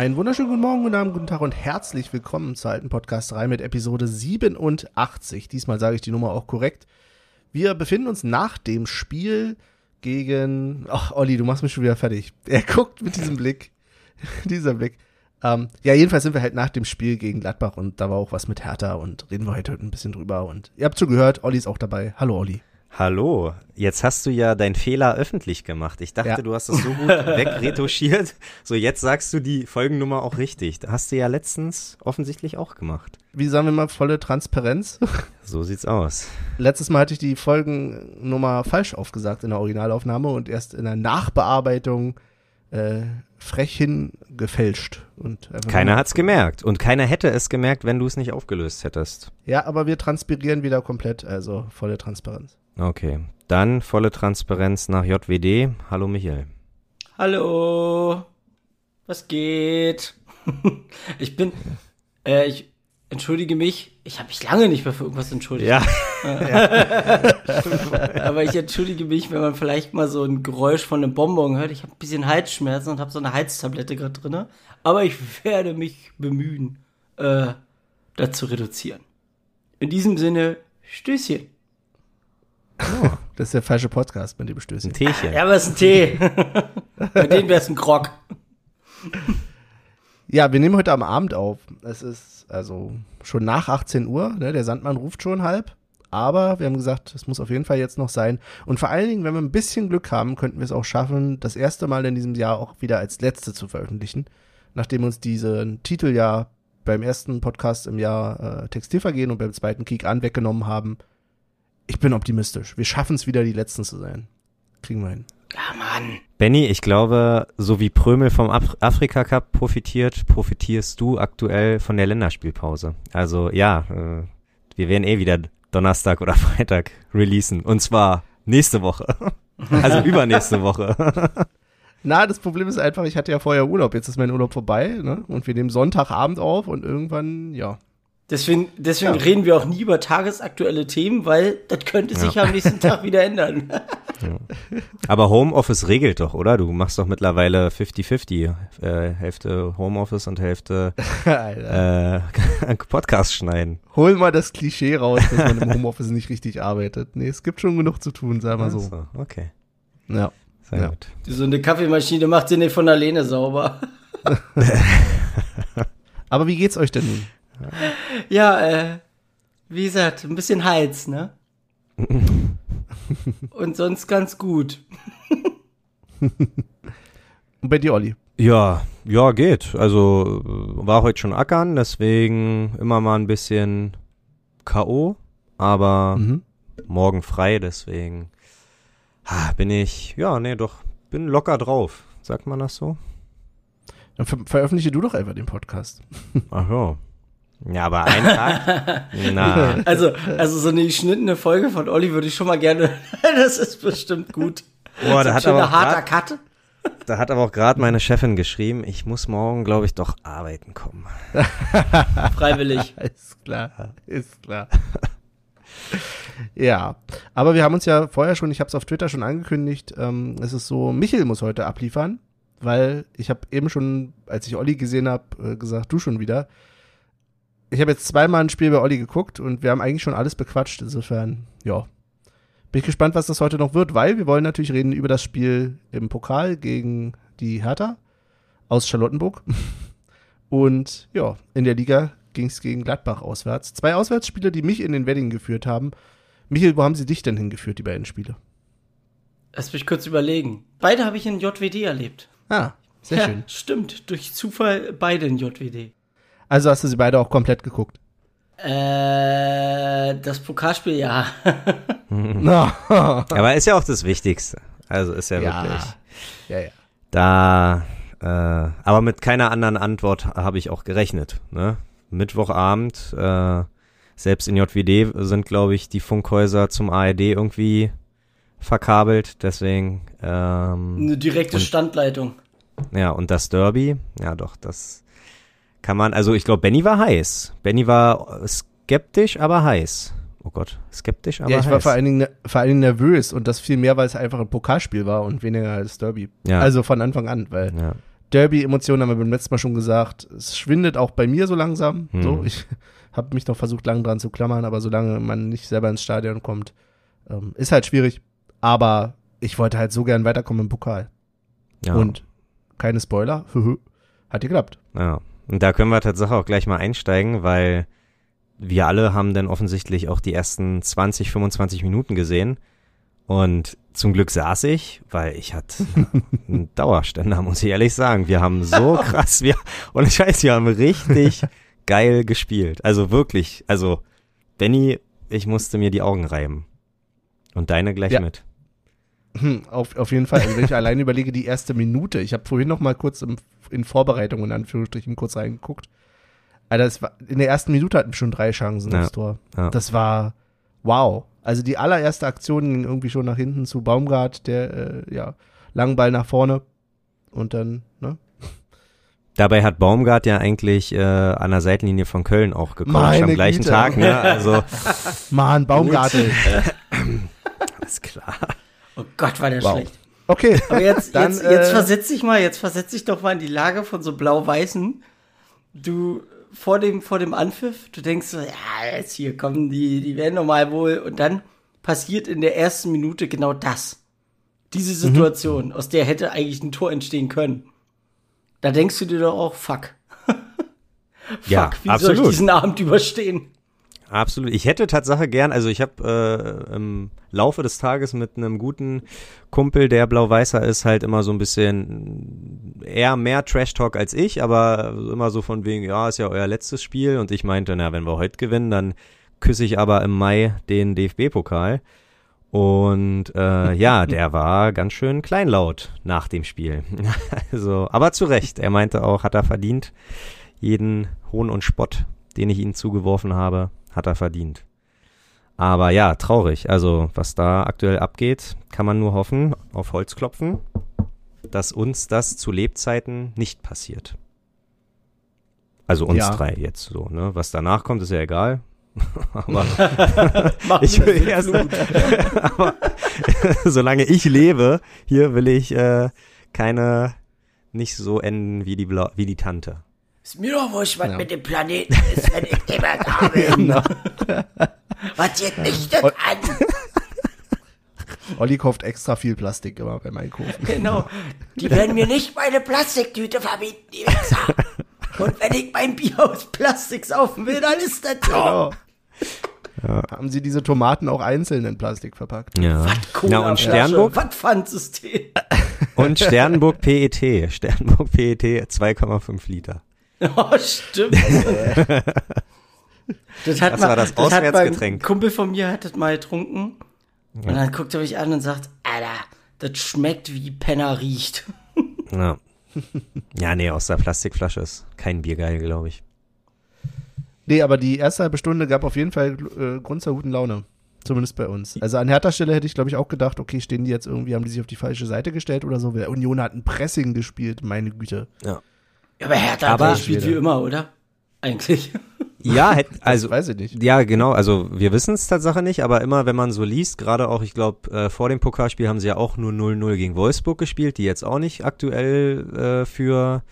Einen wunderschönen guten Morgen, guten Abend, guten Tag und herzlich willkommen zur alten Podcast 3 mit Episode 87. Diesmal sage ich die Nummer auch korrekt. Wir befinden uns nach dem Spiel gegen. Ach, Olli, du machst mich schon wieder fertig. Er guckt mit diesem Blick. Dieser Blick. Ähm, ja, jedenfalls sind wir halt nach dem Spiel gegen Gladbach und da war auch was mit Hertha und reden wir heute ein bisschen drüber. Und ihr habt schon gehört, Olli ist auch dabei. Hallo, Olli. Hallo, jetzt hast du ja deinen Fehler öffentlich gemacht. Ich dachte, ja. du hast das so gut wegretuschiert. So, jetzt sagst du die Folgennummer auch richtig. Hast du ja letztens offensichtlich auch gemacht. Wie sagen wir mal, volle Transparenz? So sieht's aus. Letztes Mal hatte ich die Folgennummer falsch aufgesagt in der Originalaufnahme und erst in der Nachbearbeitung äh, frech hingefälscht. Und keiner hat's gemerkt. Und keiner hätte es gemerkt, wenn du es nicht aufgelöst hättest. Ja, aber wir transpirieren wieder komplett, also volle Transparenz. Okay, dann volle Transparenz nach JWD. Hallo Michael. Hallo. Was geht? ich bin, äh, ich entschuldige mich. Ich habe mich lange nicht mehr für irgendwas entschuldigt. Ja. Aber ich entschuldige mich, wenn man vielleicht mal so ein Geräusch von einem Bonbon hört. Ich habe ein bisschen Halsschmerzen und habe so eine Heiztablette gerade drin. Aber ich werde mich bemühen, äh, das zu reduzieren. In diesem Sinne, Stößchen. Oh, das ist der falsche Podcast mit dem Stößchen. Ein Teechen. Ja, aber es ist ein Tee. Bei dem wäre es ein Grog. Ja, wir nehmen heute am Abend auf. Es ist also schon nach 18 Uhr. Ne? Der Sandmann ruft schon halb. Aber wir haben gesagt, es muss auf jeden Fall jetzt noch sein. Und vor allen Dingen, wenn wir ein bisschen Glück haben, könnten wir es auch schaffen, das erste Mal in diesem Jahr auch wieder als letzte zu veröffentlichen. Nachdem uns diesen Titel ja beim ersten Podcast im Jahr äh, Textilvergehen und beim zweiten Kick an weggenommen haben, ich bin optimistisch. Wir schaffen es wieder, die Letzten zu sein. Kriegen wir hin. Ja, Mann. Benny, ich glaube, so wie Prömel vom Af Afrika Cup profitiert, profitierst du aktuell von der Länderspielpause. Also ja, äh, wir werden eh wieder Donnerstag oder Freitag releasen. Und zwar nächste Woche. also übernächste Woche. Na, das Problem ist einfach, ich hatte ja vorher Urlaub. Jetzt ist mein Urlaub vorbei, ne? Und wir nehmen Sonntagabend auf und irgendwann, ja, Deswegen, deswegen ja. reden wir auch nie über tagesaktuelle Themen, weil das könnte sich ja. am nächsten Tag wieder ändern. Ja. Aber Homeoffice regelt doch, oder? Du machst doch mittlerweile 50-50. Äh, Hälfte Homeoffice und Hälfte äh, Podcast schneiden. Hol mal das Klischee raus, dass man im Homeoffice nicht richtig arbeitet. Nee, es gibt schon genug zu tun, sag mal so. so okay. Ja. Sehr gut. So eine Kaffeemaschine macht sie nicht von alleine sauber. Aber wie geht's euch denn nun? Ja, äh, wie gesagt, ein bisschen Hals, ne? Und sonst ganz gut. Und bei dir, Olli? Ja, ja, geht. Also war heute schon ackern, deswegen immer mal ein bisschen K.O., aber mhm. morgen frei, deswegen ah, bin ich, ja, nee, doch, bin locker drauf. Sagt man das so? Dann ver veröffentliche du doch einfach den Podcast. Ach ja. Ja, aber ein Tag? Na. Also, also so eine geschnittene Folge von Olli würde ich schon mal gerne. das ist bestimmt gut. Boah, da hat aber harter Cut. Da hat aber auch gerade meine Chefin geschrieben, ich muss morgen, glaube ich, doch arbeiten kommen. Freiwillig. ist klar, ist klar. ja, aber wir haben uns ja vorher schon, ich habe es auf Twitter schon angekündigt, ähm, es ist so, Michel muss heute abliefern, weil ich habe eben schon, als ich Olli gesehen habe, äh, gesagt, du schon wieder ich habe jetzt zweimal ein Spiel bei Olli geguckt und wir haben eigentlich schon alles bequatscht. Insofern, ja. Bin ich gespannt, was das heute noch wird, weil wir wollen natürlich reden über das Spiel im Pokal gegen die Hertha aus Charlottenburg. Und ja, in der Liga ging es gegen Gladbach auswärts. Zwei Auswärtsspiele, die mich in den Wedding geführt haben. Michael, wo haben sie dich denn hingeführt, die beiden Spiele? Lass mich kurz überlegen. Beide habe ich in JWD erlebt. Ah, sehr ja, schön. Stimmt, durch Zufall beide in JWD. Also hast du sie beide auch komplett geguckt? Äh, das Pokalspiel, ja. no. Aber ist ja auch das Wichtigste. Also ist ja, ja. wirklich. Ja, ja. Da, äh, aber mit keiner anderen Antwort habe ich auch gerechnet. Ne? Mittwochabend, äh, selbst in JWD sind, glaube ich, die Funkhäuser zum ARD irgendwie verkabelt. Deswegen. Ähm, Eine direkte und, Standleitung. Ja, und das Derby, ja doch, das kann man, also ich glaube, Benny war heiß. Benny war skeptisch, aber heiß. Oh Gott, skeptisch, aber heiß. Ja, ich heiß. war vor allen, Dingen, vor allen Dingen nervös und das viel mehr, weil es einfach ein Pokalspiel war und weniger als Derby. Ja. Also von Anfang an, weil ja. Derby-Emotionen haben wir beim letzten Mal schon gesagt. Es schwindet auch bei mir so langsam. Hm. So, ich habe mich noch versucht, lang dran zu klammern, aber solange man nicht selber ins Stadion kommt, ähm, ist halt schwierig. Aber ich wollte halt so gern weiterkommen im Pokal. Ja. Und keine Spoiler, hat geklappt. Ja. Und da können wir tatsächlich auch gleich mal einsteigen, weil wir alle haben dann offensichtlich auch die ersten 20, 25 Minuten gesehen. Und zum Glück saß ich, weil ich hatte einen Dauerständer, muss ich ehrlich sagen. Wir haben so krass, wir, und ich weiß, wir haben richtig geil gespielt. Also wirklich, also Benny, ich musste mir die Augen reiben. Und deine gleich Ja. mit. Hm, Auf, auf jeden Fall. Also wenn ich allein überlege, die erste Minute. Ich habe vorhin noch mal kurz im, in Vorbereitung in Anführungsstrichen kurz reingeguckt. Alter, es war, in der ersten Minute hatten wir schon drei Chancen Ja, aufs Tor. ja. Das war wow. Also die allererste Aktion ging irgendwie schon nach hinten zu Baumgart, der äh, ja langen Ball nach vorne und dann ne Dabei hat Baumgart ja eigentlich äh, an der Seitenlinie von Köln auch gecoacht Meine am gleichen Güte. Tag. Ne? Also Mann Baumgartel. alles klar. Oh Gott, war der Wow. schlecht. Okay, Aber jetzt, Dann, jetzt, jetzt äh, versetz dich mal, jetzt versetz dich doch mal in die Lage von so blau-weißen. Du vor dem, vor dem Anpfiff, du denkst so, ja, jetzt hier kommen die, die werden doch mal wohl. Und dann passiert in der ersten Minute genau das. Diese Situation, aus der hätte eigentlich ein Tor entstehen können. Da denkst du dir doch auch, fuck. fuck, Ja, wie soll ich absolut. diesen Abend überstehen? Absolut. Ich hätte Tatsache gern, also ich habe äh, im Laufe des Tages mit einem guten Kumpel, der blau-weißer ist, halt immer so ein bisschen eher mehr Trash-Talk als ich, aber immer so von wegen, ja, ist ja euer letztes Spiel und ich meinte, na, wenn wir heute gewinnen, dann küsse ich aber im Mai den DFB-Pokal. Und äh, ja, der war ganz schön kleinlaut nach dem Spiel. also, aber zu Recht. Er meinte auch, hat er verdient. Jeden Hohn und Spott, den ich ihm zugeworfen habe, hat er verdient. Aber ja, traurig. Also, was da aktuell abgeht, kann man nur hoffen, auf Holz klopfen, dass uns das zu Lebzeiten nicht passiert. Also uns Ja. drei jetzt so, ne? Was danach kommt, ist ja egal. Aber ich will erst, aber solange ich lebe, hier will ich äh, keine nicht so enden wie die Blau wie die Tante. Ist mir doch wurscht, was Ja. mit dem Planeten ist, wenn ich immer da bin. Was geht mich denn an? Olli kauft extra viel Plastik immer beim Einkaufen. Genau. Die werden mir nicht meine Plastiktüte verbieten, die Wichser. Und wenn ich mein Bier aus Plastik saufen will, dann ist das so. Genau. Haben sie diese Tomaten auch einzeln in Plastik verpackt? Ja. Cola ja und Sternburg Was Pfandsystem? und Sternburg PET, Sternburg PET 2,5 Liter. Oh, stimmt. das hat Das mal, war das hat mal Auswärtsgetränk. Ein Kumpel von mir hat das mal getrunken. Und dann guckt er mich an und sagt, Alter, das schmeckt wie Penner riecht. Ja. Ja, nee, aus der Plastikflasche ist kein Bier geil, glaube ich. Nee, aber die erste halbe Stunde gab auf jeden Fall äh, Grund zur guten Laune. Zumindest bei uns. Also an Hertha Stelle hätte ich, glaube ich, auch gedacht, okay, stehen die jetzt irgendwie, haben die sich auf die falsche Seite gestellt oder so. Union hat ein Pressing gespielt, meine Güte. Ja, aber Hertha Aber- spielt wie immer, oder? Eigentlich. Ja, also weiß ich nicht. Ja, genau. Also wir wissen es Tatsache nicht, aber immer, wenn man so liest, gerade auch, ich glaube, äh, vor dem Pokalspiel haben sie ja auch nur 0-0 gegen Wolfsburg gespielt, die jetzt auch nicht aktuell äh, für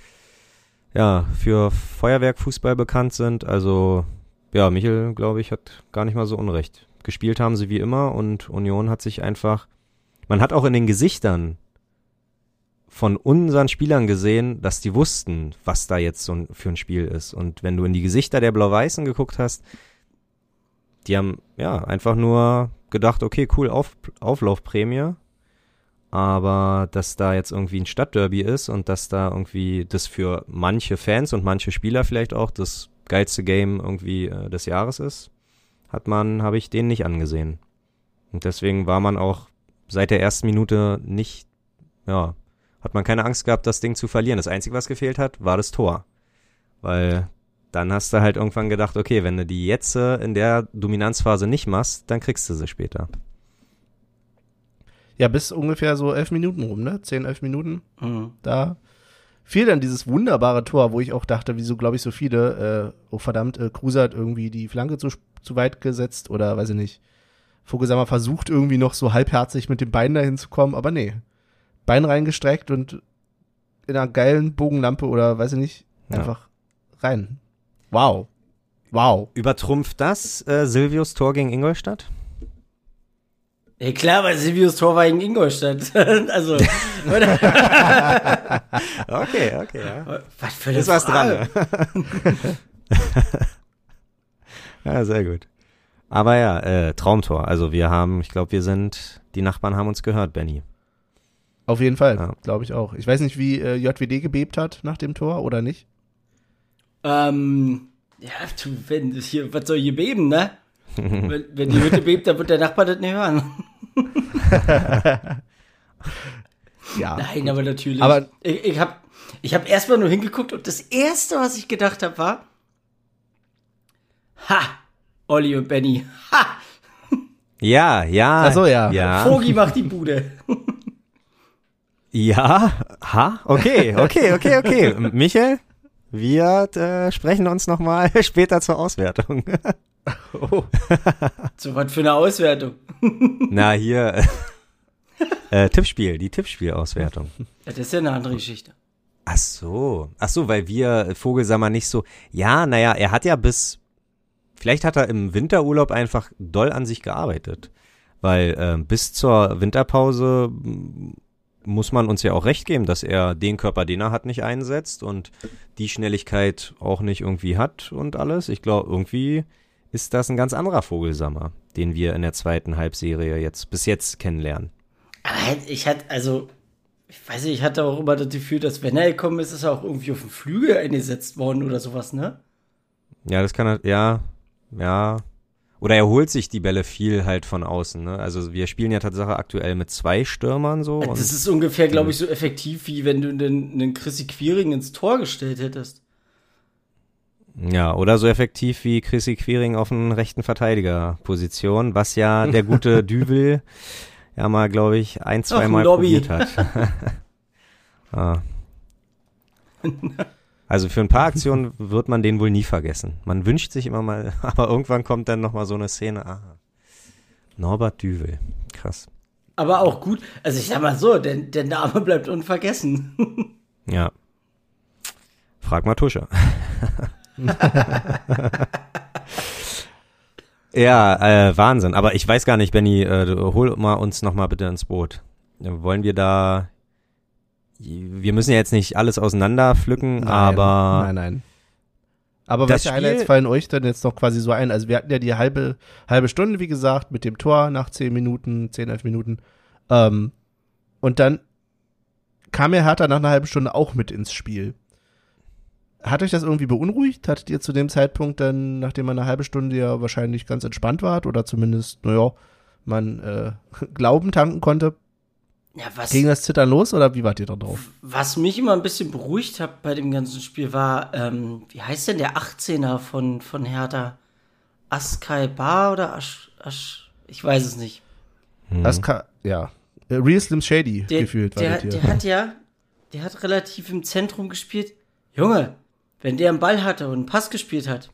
ja für Feuerwerkfußball bekannt sind. Also ja, Michel, glaube ich, hat gar nicht mal so unrecht. Gespielt haben sie wie immer und Union hat sich einfach. Man hat auch in den Gesichtern von unseren Spielern gesehen, dass die wussten, was da jetzt so ein, für ein Spiel ist. Und wenn du in die Gesichter der Blau-Weißen geguckt hast, die haben ja einfach nur gedacht, okay, cool, Auf, Auflaufprämie. Aber dass da jetzt irgendwie ein Stadtderby ist und dass da irgendwie das für manche Fans und manche Spieler vielleicht auch das geilste Game irgendwie äh, des Jahres ist, hat man, habe ich denen nicht angesehen. Und deswegen war man auch seit der ersten Minute nicht, ja, hat man keine Angst gehabt, das Ding zu verlieren. Das Einzige, was gefehlt hat, war das Tor. Weil dann hast du halt irgendwann gedacht, okay, wenn du die jetzt äh, in der Dominanzphase nicht machst, dann kriegst du sie später. Ja, bis ungefähr so elf Minuten rum, ne? Zehn, elf Minuten. Mhm. Da fiel dann dieses wunderbare Tor, wo ich auch dachte, wieso glaube ich so viele, äh, oh verdammt, äh, Kruse hat irgendwie die Flanke zu, zu weit gesetzt oder weiß ich nicht. Vogelsammer versucht irgendwie noch so halbherzig mit dem Bein dahin zu kommen, aber nee. Bein reingestreckt und in einer geilen Bogenlampe oder weiß ich nicht, Ja. einfach rein. Wow. Wow. Übertrumpft das äh, Silvius Tor gegen Ingolstadt? Ja klar, weil Silvius Tor war in Ingolstadt. also, oder? Okay, okay, ja. was für eine Ist was dran. Ja, sehr gut. Aber ja, äh, Traumtor. Also wir haben, ich glaube, wir sind, die Nachbarn haben uns gehört, Benny. Auf jeden Fall, Ja. glaube ich auch. Ich weiß nicht, wie äh, JWD gebebt hat nach dem Tor oder nicht. Ähm, ja, du, wenn das hier, was soll hier beben, ne? wenn, wenn die Hütte bebt, dann wird der Nachbar das nicht hören. Ja. Nein, aber natürlich. Aber- ich, ich habe ich hab erstmal nur hingeguckt und das erste, was ich gedacht habe, war, ha, Olli und Benny, ha, Ja, ja. Ach so, ja. Ja, Vogi macht die Bude. ja, ha, okay, okay, okay, okay. Michael, wir äh, sprechen uns nochmal später zur Auswertung. Oh. So was für eine Auswertung. Na, hier, äh, äh, Tippspiel, die Tippspielauswertung. Ja, das ist ja eine andere Geschichte. Ach so, ach so, weil wir äh, Vogelsammer nicht so, ja, naja, er hat ja bis, vielleicht hat er im Winterurlaub einfach doll an sich gearbeitet, weil ähm, bis zur Winterpause muss man uns ja auch recht geben, dass er den Körper, den er hat, nicht einsetzt und die Schnelligkeit auch nicht irgendwie hat und alles. Ich glaube, irgendwie ist das ein ganz anderer Vogelsammer, den wir in der zweiten Halbserie jetzt bis jetzt kennenlernen. Aber halt, ich hatte, also, ich weiß nicht, ich hatte auch immer das Gefühl, dass wenn er gekommen ist, ist er auch irgendwie auf den Flügel eingesetzt worden oder sowas, ne? Ja, das kann er, ja, ja. Oder er holt sich die Bälle viel halt von außen, ne? Also wir spielen ja tatsächlich aktuell mit zwei Stürmern so. Das ist ungefähr, glaube ich, so effektiv, wie wenn du einen, einen Chrissy Quiring ins Tor gestellt hättest. ja, oder so effektiv wie Chrissy Quiring auf einen rechten Verteidigerposition, was ja der gute Düvel ja mal, glaube ich, ein, zwei Ach, Mal Lobby. probiert hat. ah. Also für ein paar Aktionen wird man den wohl nie vergessen. Man wünscht sich immer mal, aber irgendwann kommt dann noch mal so eine Szene. Ah, Norbert Düvel, krass. Aber auch gut, also ich sag mal so, der, der Name bleibt unvergessen. Ja. Frag mal Tusche. ja, äh, Wahnsinn. Aber ich weiß gar nicht, Benny, äh, hol mal uns noch mal bitte ins Boot. Wollen wir da wir müssen ja jetzt nicht alles auseinander pflücken, Nein, aber Nein, nein. Aber Das welche Highlights Spiel- fallen euch denn jetzt noch quasi so ein? Also wir hatten ja die halbe, halbe Stunde, wie gesagt, mit dem Tor nach zehn Minuten, zehn, elf Minuten. Ähm, und dann kam ja Hertha nach einer halben Stunde auch mit ins Spiel. Hat euch das irgendwie beunruhigt? Hattet ihr zu dem Zeitpunkt dann, nachdem man eine halbe Stunde ja wahrscheinlich ganz entspannt wart oder zumindest, naja, man äh, Glauben tanken konnte, Ja, was, ging das Zittern los oder wie wart ihr da drauf? was mich immer ein bisschen beruhigt hat bei dem ganzen Spiel war, ähm, wie heißt denn der 18er von, von Hertha? Askai Bar oder Asch, Asch, ich weiß es nicht. hm, Das kann, ja. Real Slim Shady Der, gefühlt war der, hier. der hat ja, der hat relativ im Zentrum gespielt. Junge, wenn der einen Ball hatte und einen Pass gespielt hat,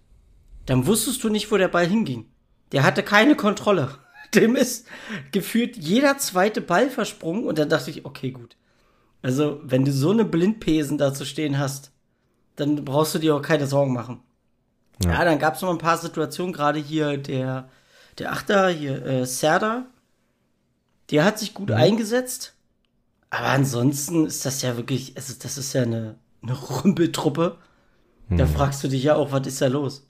dann wusstest du nicht, wo der Ball hinging. Der hatte keine Kontrolle. Dem ist gefühlt jeder zweite Ball versprungen und dann dachte ich, okay, gut. Also, wenn du so eine Blindpesen da zu stehen hast, dann brauchst du dir auch keine Sorgen machen. Ja, Ja. dann gab es noch ein paar Situationen, gerade hier der, der Achter, hier äh, Serda, der hat sich gut eingesetzt. Aber ansonsten ist das ja wirklich, also das ist ja eine, eine Rümpeltruppe. Da fragst du dich ja auch, was ist da los?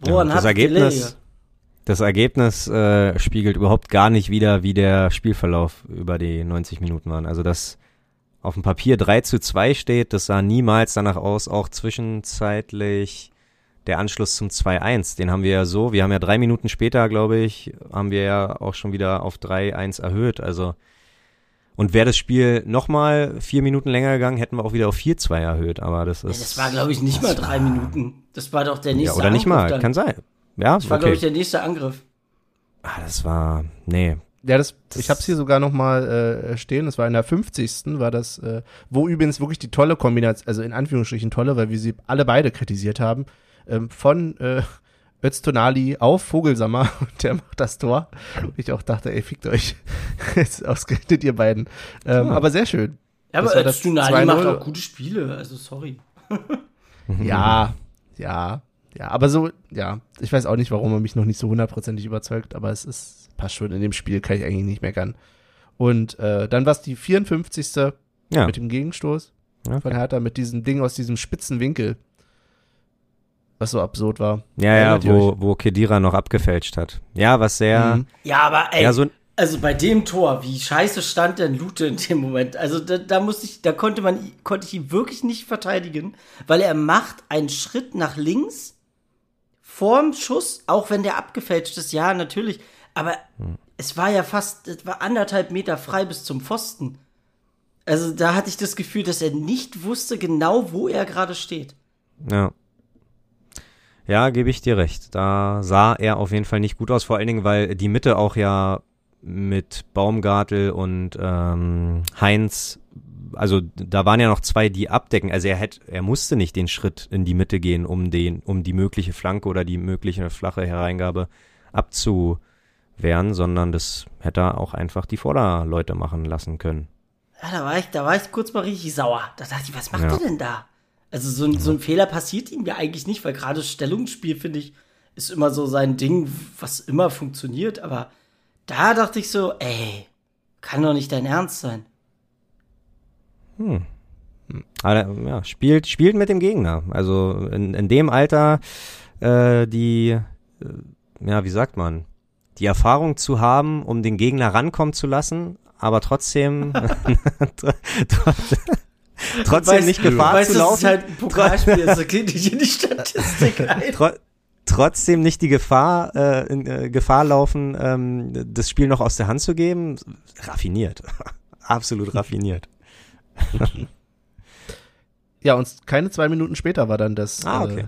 Woran das hat Ergebnis, das Ergebnis äh, spiegelt überhaupt gar nicht wider, wie der Spielverlauf über die 90 Minuten waren. Also das auf dem Papier 3 zu 2 steht, das sah niemals danach aus, auch zwischenzeitlich der Anschluss zum 2-1, den haben wir ja so, wir haben ja drei Minuten später, glaube ich, haben wir ja auch schon wieder auf 3-1 erhöht, also und wäre das Spiel nochmal vier Minuten länger gegangen, hätten wir auch wieder auf 4-2 erhöht, aber das Ja, ist... das war, glaube ich, nicht mal drei Minuten. Das war doch der nächste ja, oder nicht Angriff mal, dann. kann sein. Ja, Das war, okay. glaube ich, der nächste Angriff. Ah, das war, nee. Ja, das, ich habe es hier sogar noch mal äh, stehen. Das war in der 50. war das, äh, wo übrigens wirklich die tolle Kombination, also in Anführungsstrichen tolle, weil wir sie alle beide kritisiert haben, ähm, von äh, Öztonali auf Vogelsammer und der macht das Tor. Und ich auch dachte, ey, fickt euch. Jetzt ausgerechnet ihr beiden. Ähm, Ja. Aber sehr schön. Ja, Das aber das Tsunami macht 2-0. auch gute Spiele, also sorry. Ja, ja, ja, aber so, ja, ich weiß auch nicht, warum er mich noch nicht so hundertprozentig überzeugt, aber es ist, passt schon, in dem Spiel kann ich eigentlich nicht meckern. Und äh, dann war es die 54. Ja. mit dem Gegenstoß Okay. von Hertha, mit diesem Ding aus diesem spitzen Winkel, was so absurd war. Ja, ja, wo, wo Kedira noch abgefälscht hat. Ja, was sehr, Mhm. Ja, aber ey, ja, so, also bei dem Tor, wie scheiße stand denn Lute in dem Moment? Also da, da musste ich, da konnte man, konnte ich ihn wirklich nicht verteidigen, weil er macht einen Schritt nach links vorm Schuss, auch wenn der abgefälscht ist, ja, natürlich, aber es war ja fast, es war anderthalb Meter frei bis zum Pfosten. Also da hatte ich das Gefühl, dass er nicht wusste genau, wo er gerade steht. Ja. Ja, gebe ich dir recht. Da sah er auf jeden Fall nicht gut aus, vor allen Dingen, weil die Mitte auch ja mit Baumgartel und ähm, Heinz, also da waren ja noch zwei, die abdecken. Also er hätte, er musste nicht den Schritt in die Mitte gehen, um den, um die mögliche Flanke oder die mögliche flache Hereingabe abzuwehren, sondern das hätte er auch einfach die Vorderleute machen lassen können. Ja, da war ich, da war ich kurz mal richtig sauer. Da dachte ich, was macht Ja. er denn da? Also so ein, so ein Fehler passiert ihm ja eigentlich nicht, weil gerade Stellungsspiel, finde ich, ist immer so sein Ding, was immer funktioniert. Aber da dachte ich so, ey, kann doch nicht dein Ernst sein. Aber ja, spielt, spielt mit dem Gegner. Also in, in dem Alter äh, die, äh, ja, wie sagt man, die Erfahrung zu haben, um den Gegner rankommen zu lassen, aber trotzdem tr- tr- trotzdem Weißt- nicht Gefahr weißt, zu das laufen. ist halt ein Pokalspiel, das geht nicht in die Statistik ein. Tro trotzdem nicht die Gefahr, äh, in, äh, Gefahr laufen, ähm, das Spiel noch aus der Hand zu geben. Raffiniert. Absolut raffiniert. Ja, und keine zwei Minuten später war dann das, Ah, okay. äh,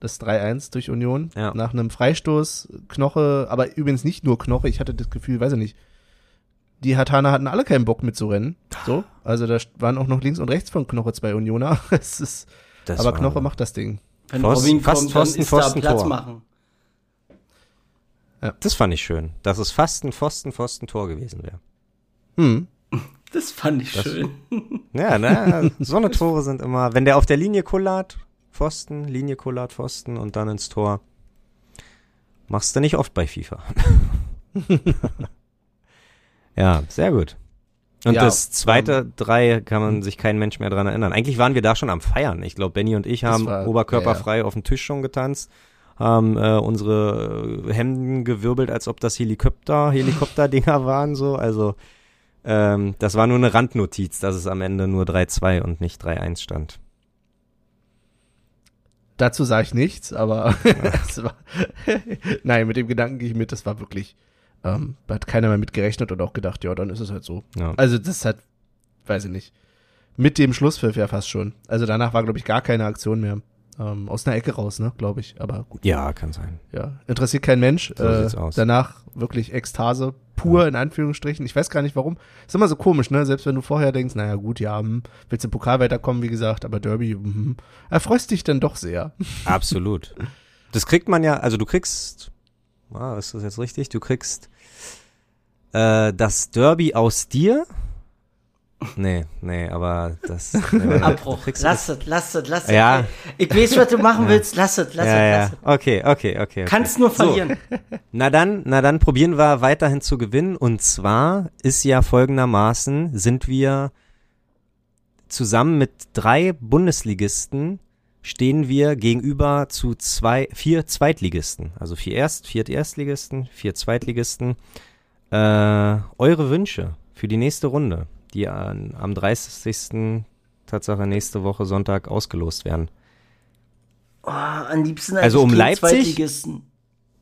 das 3-1 durch Union. Ja. Nach einem Freistoß, Knoche, aber übrigens nicht nur Knoche, ich hatte das Gefühl, weiß ich nicht, die Hatana hatten alle keinen Bock mitzurennen. So, also da waren auch noch links und rechts von Knoche zwei Unioner. Es ist, Das aber Knoche macht das Ding. Wenn Pfosten- Robin fast kommt, dann Pfosten, ist da Pfosten, Platz Tor. machen. Das fand ich schön, dass es fast ein Pfosten-Pfosten-Tor gewesen wäre. Hm. Das fand ich Das- schön. Ja, ne, so eine Tore sind immer, wenn der auf der Linie kullert, Pfosten, Linie kullert, Pfosten und dann ins Tor. Machst du nicht oft bei FIFA. ja, sehr gut. Und Ja, das zweite drei kann man sich kein Mensch mehr dran erinnern. Eigentlich waren wir da schon am Feiern. Ich glaube, Benny und ich haben war- oberkörperfrei auf dem Tisch schon getanzt, haben äh, unsere Hemden gewirbelt, als ob das Helikopter, Helikopterdinger waren so. Also ähm, das war nur eine Randnotiz, dass es am Ende nur 3-2 und nicht 3-1 stand. Dazu sage ich nichts, aber es war, nein, mit dem Gedanken gehe ich mit, das war wirklich, ähm, da hat keiner mehr mit gerechnet und auch gedacht, ja, dann ist es halt so. Ja. Also das hat, weiß ich nicht, mit dem Schlusspfiff ja fast schon. Also danach war, glaube ich, gar keine Aktion mehr. Ähm, aus einer Ecke raus, ne, glaube ich. Aber gut, ja, kann sein. ja. Interessiert kein Mensch. So äh, aus. Danach wirklich Ekstase, pur in Anführungsstrichen. Ich weiß gar nicht warum. Ist immer so komisch, ne? Selbst wenn du vorher denkst, naja gut, ja, hm, willst im Pokal weiterkommen, wie gesagt, aber Derby, hm, erfreust dich dann doch sehr. Absolut. Das kriegt man ja, also du kriegst, ah, ist das jetzt richtig? Du kriegst äh, das Derby aus dir. Nee, nee, aber das. Nee, Abbruch. Lass es, lass es, lass es. Ja. Ich weiß, was du machen willst. Lass es, lass es, ja, lass es. Okay, okay, okay. okay. Kannst nur So. verlieren. Na dann, na dann probieren wir weiterhin zu gewinnen. Und zwar ist ja folgendermaßen, sind wir zusammen mit drei Bundesligisten stehen wir gegenüber zu zwei, vier Zweitligisten. Also vier Erst, vier Erstligisten, vier Zweitligisten. Äh, eure Wünsche für die nächste Runde, die an, am 30. Tatsache nächste Woche Sonntag ausgelost werden. Oh, am liebsten Also eigentlich um Leipzig? Zweitligisten.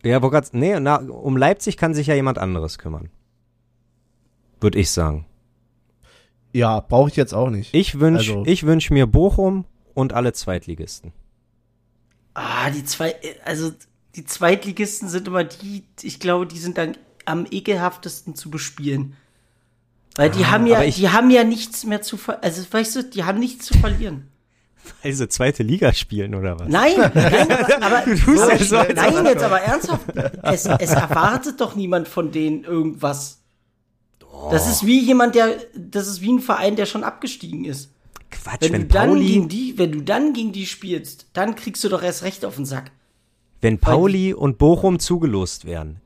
Ja, wo grad, nee, na, um Leipzig kann sich ja jemand anderes kümmern. Würde ich sagen. Ja, brauche ich jetzt auch nicht. Ich wünsch, Also- ich wünsch mir Bochum und alle Zweitligisten. Ah, die zwei, also die Zweitligisten sind immer die, ich glaube, die sind dann am ekelhaftesten zu bespielen. Weil die Ah, haben ja, ich- die haben ja nichts mehr zu ver also weißt du, die haben nichts zu verlieren. Weil sie zweite Liga spielen oder was? Nein, nein, aber, aber tust ja so, nein, jetzt aber ernsthaft. Es, es erwartet doch niemand von denen irgendwas. Das ist wie jemand, der, das ist wie ein Verein, der schon abgestiegen ist. Quatsch, Wenn, wenn, du dann Pauli, gegen die, wenn du dann gegen die spielst, dann kriegst du doch erst recht auf den Sack. wenn Pauli und Bochum zugelost wären,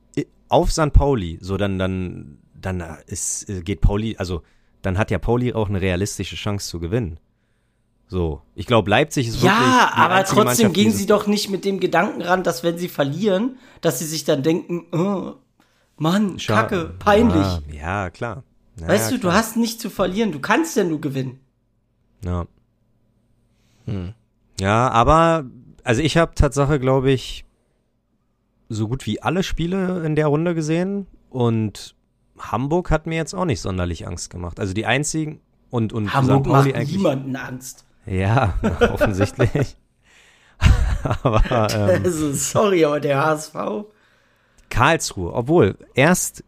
auf St. Pauli, so dann, dann, dann ist, äh, geht Pauli, also dann hat ja Pauli auch eine realistische Chance zu gewinnen. So, ich glaube, Leipzig ist wirklich. Ja, aber trotzdem Mannschaft, gehen sie doch nicht mit dem Gedanken ran, dass wenn sie verlieren, dass sie sich dann denken, oh, Mann, Scha- Kacke, peinlich. Ah, ja, klar. Ja, weißt ja, du, du klar. hast nicht zu verlieren, du kannst ja nur gewinnen. Ja. Ja, aber also ich habe Tatsache, glaube ich, so gut wie alle Spiele in der Runde gesehen und Hamburg hat mir jetzt auch nicht sonderlich Angst gemacht. Also die einzigen und und Hamburg St. Pauli macht niemanden Angst. Ja, offensichtlich. aber ähm, Also, sorry, aber der HSV. Karlsruhe, obwohl erst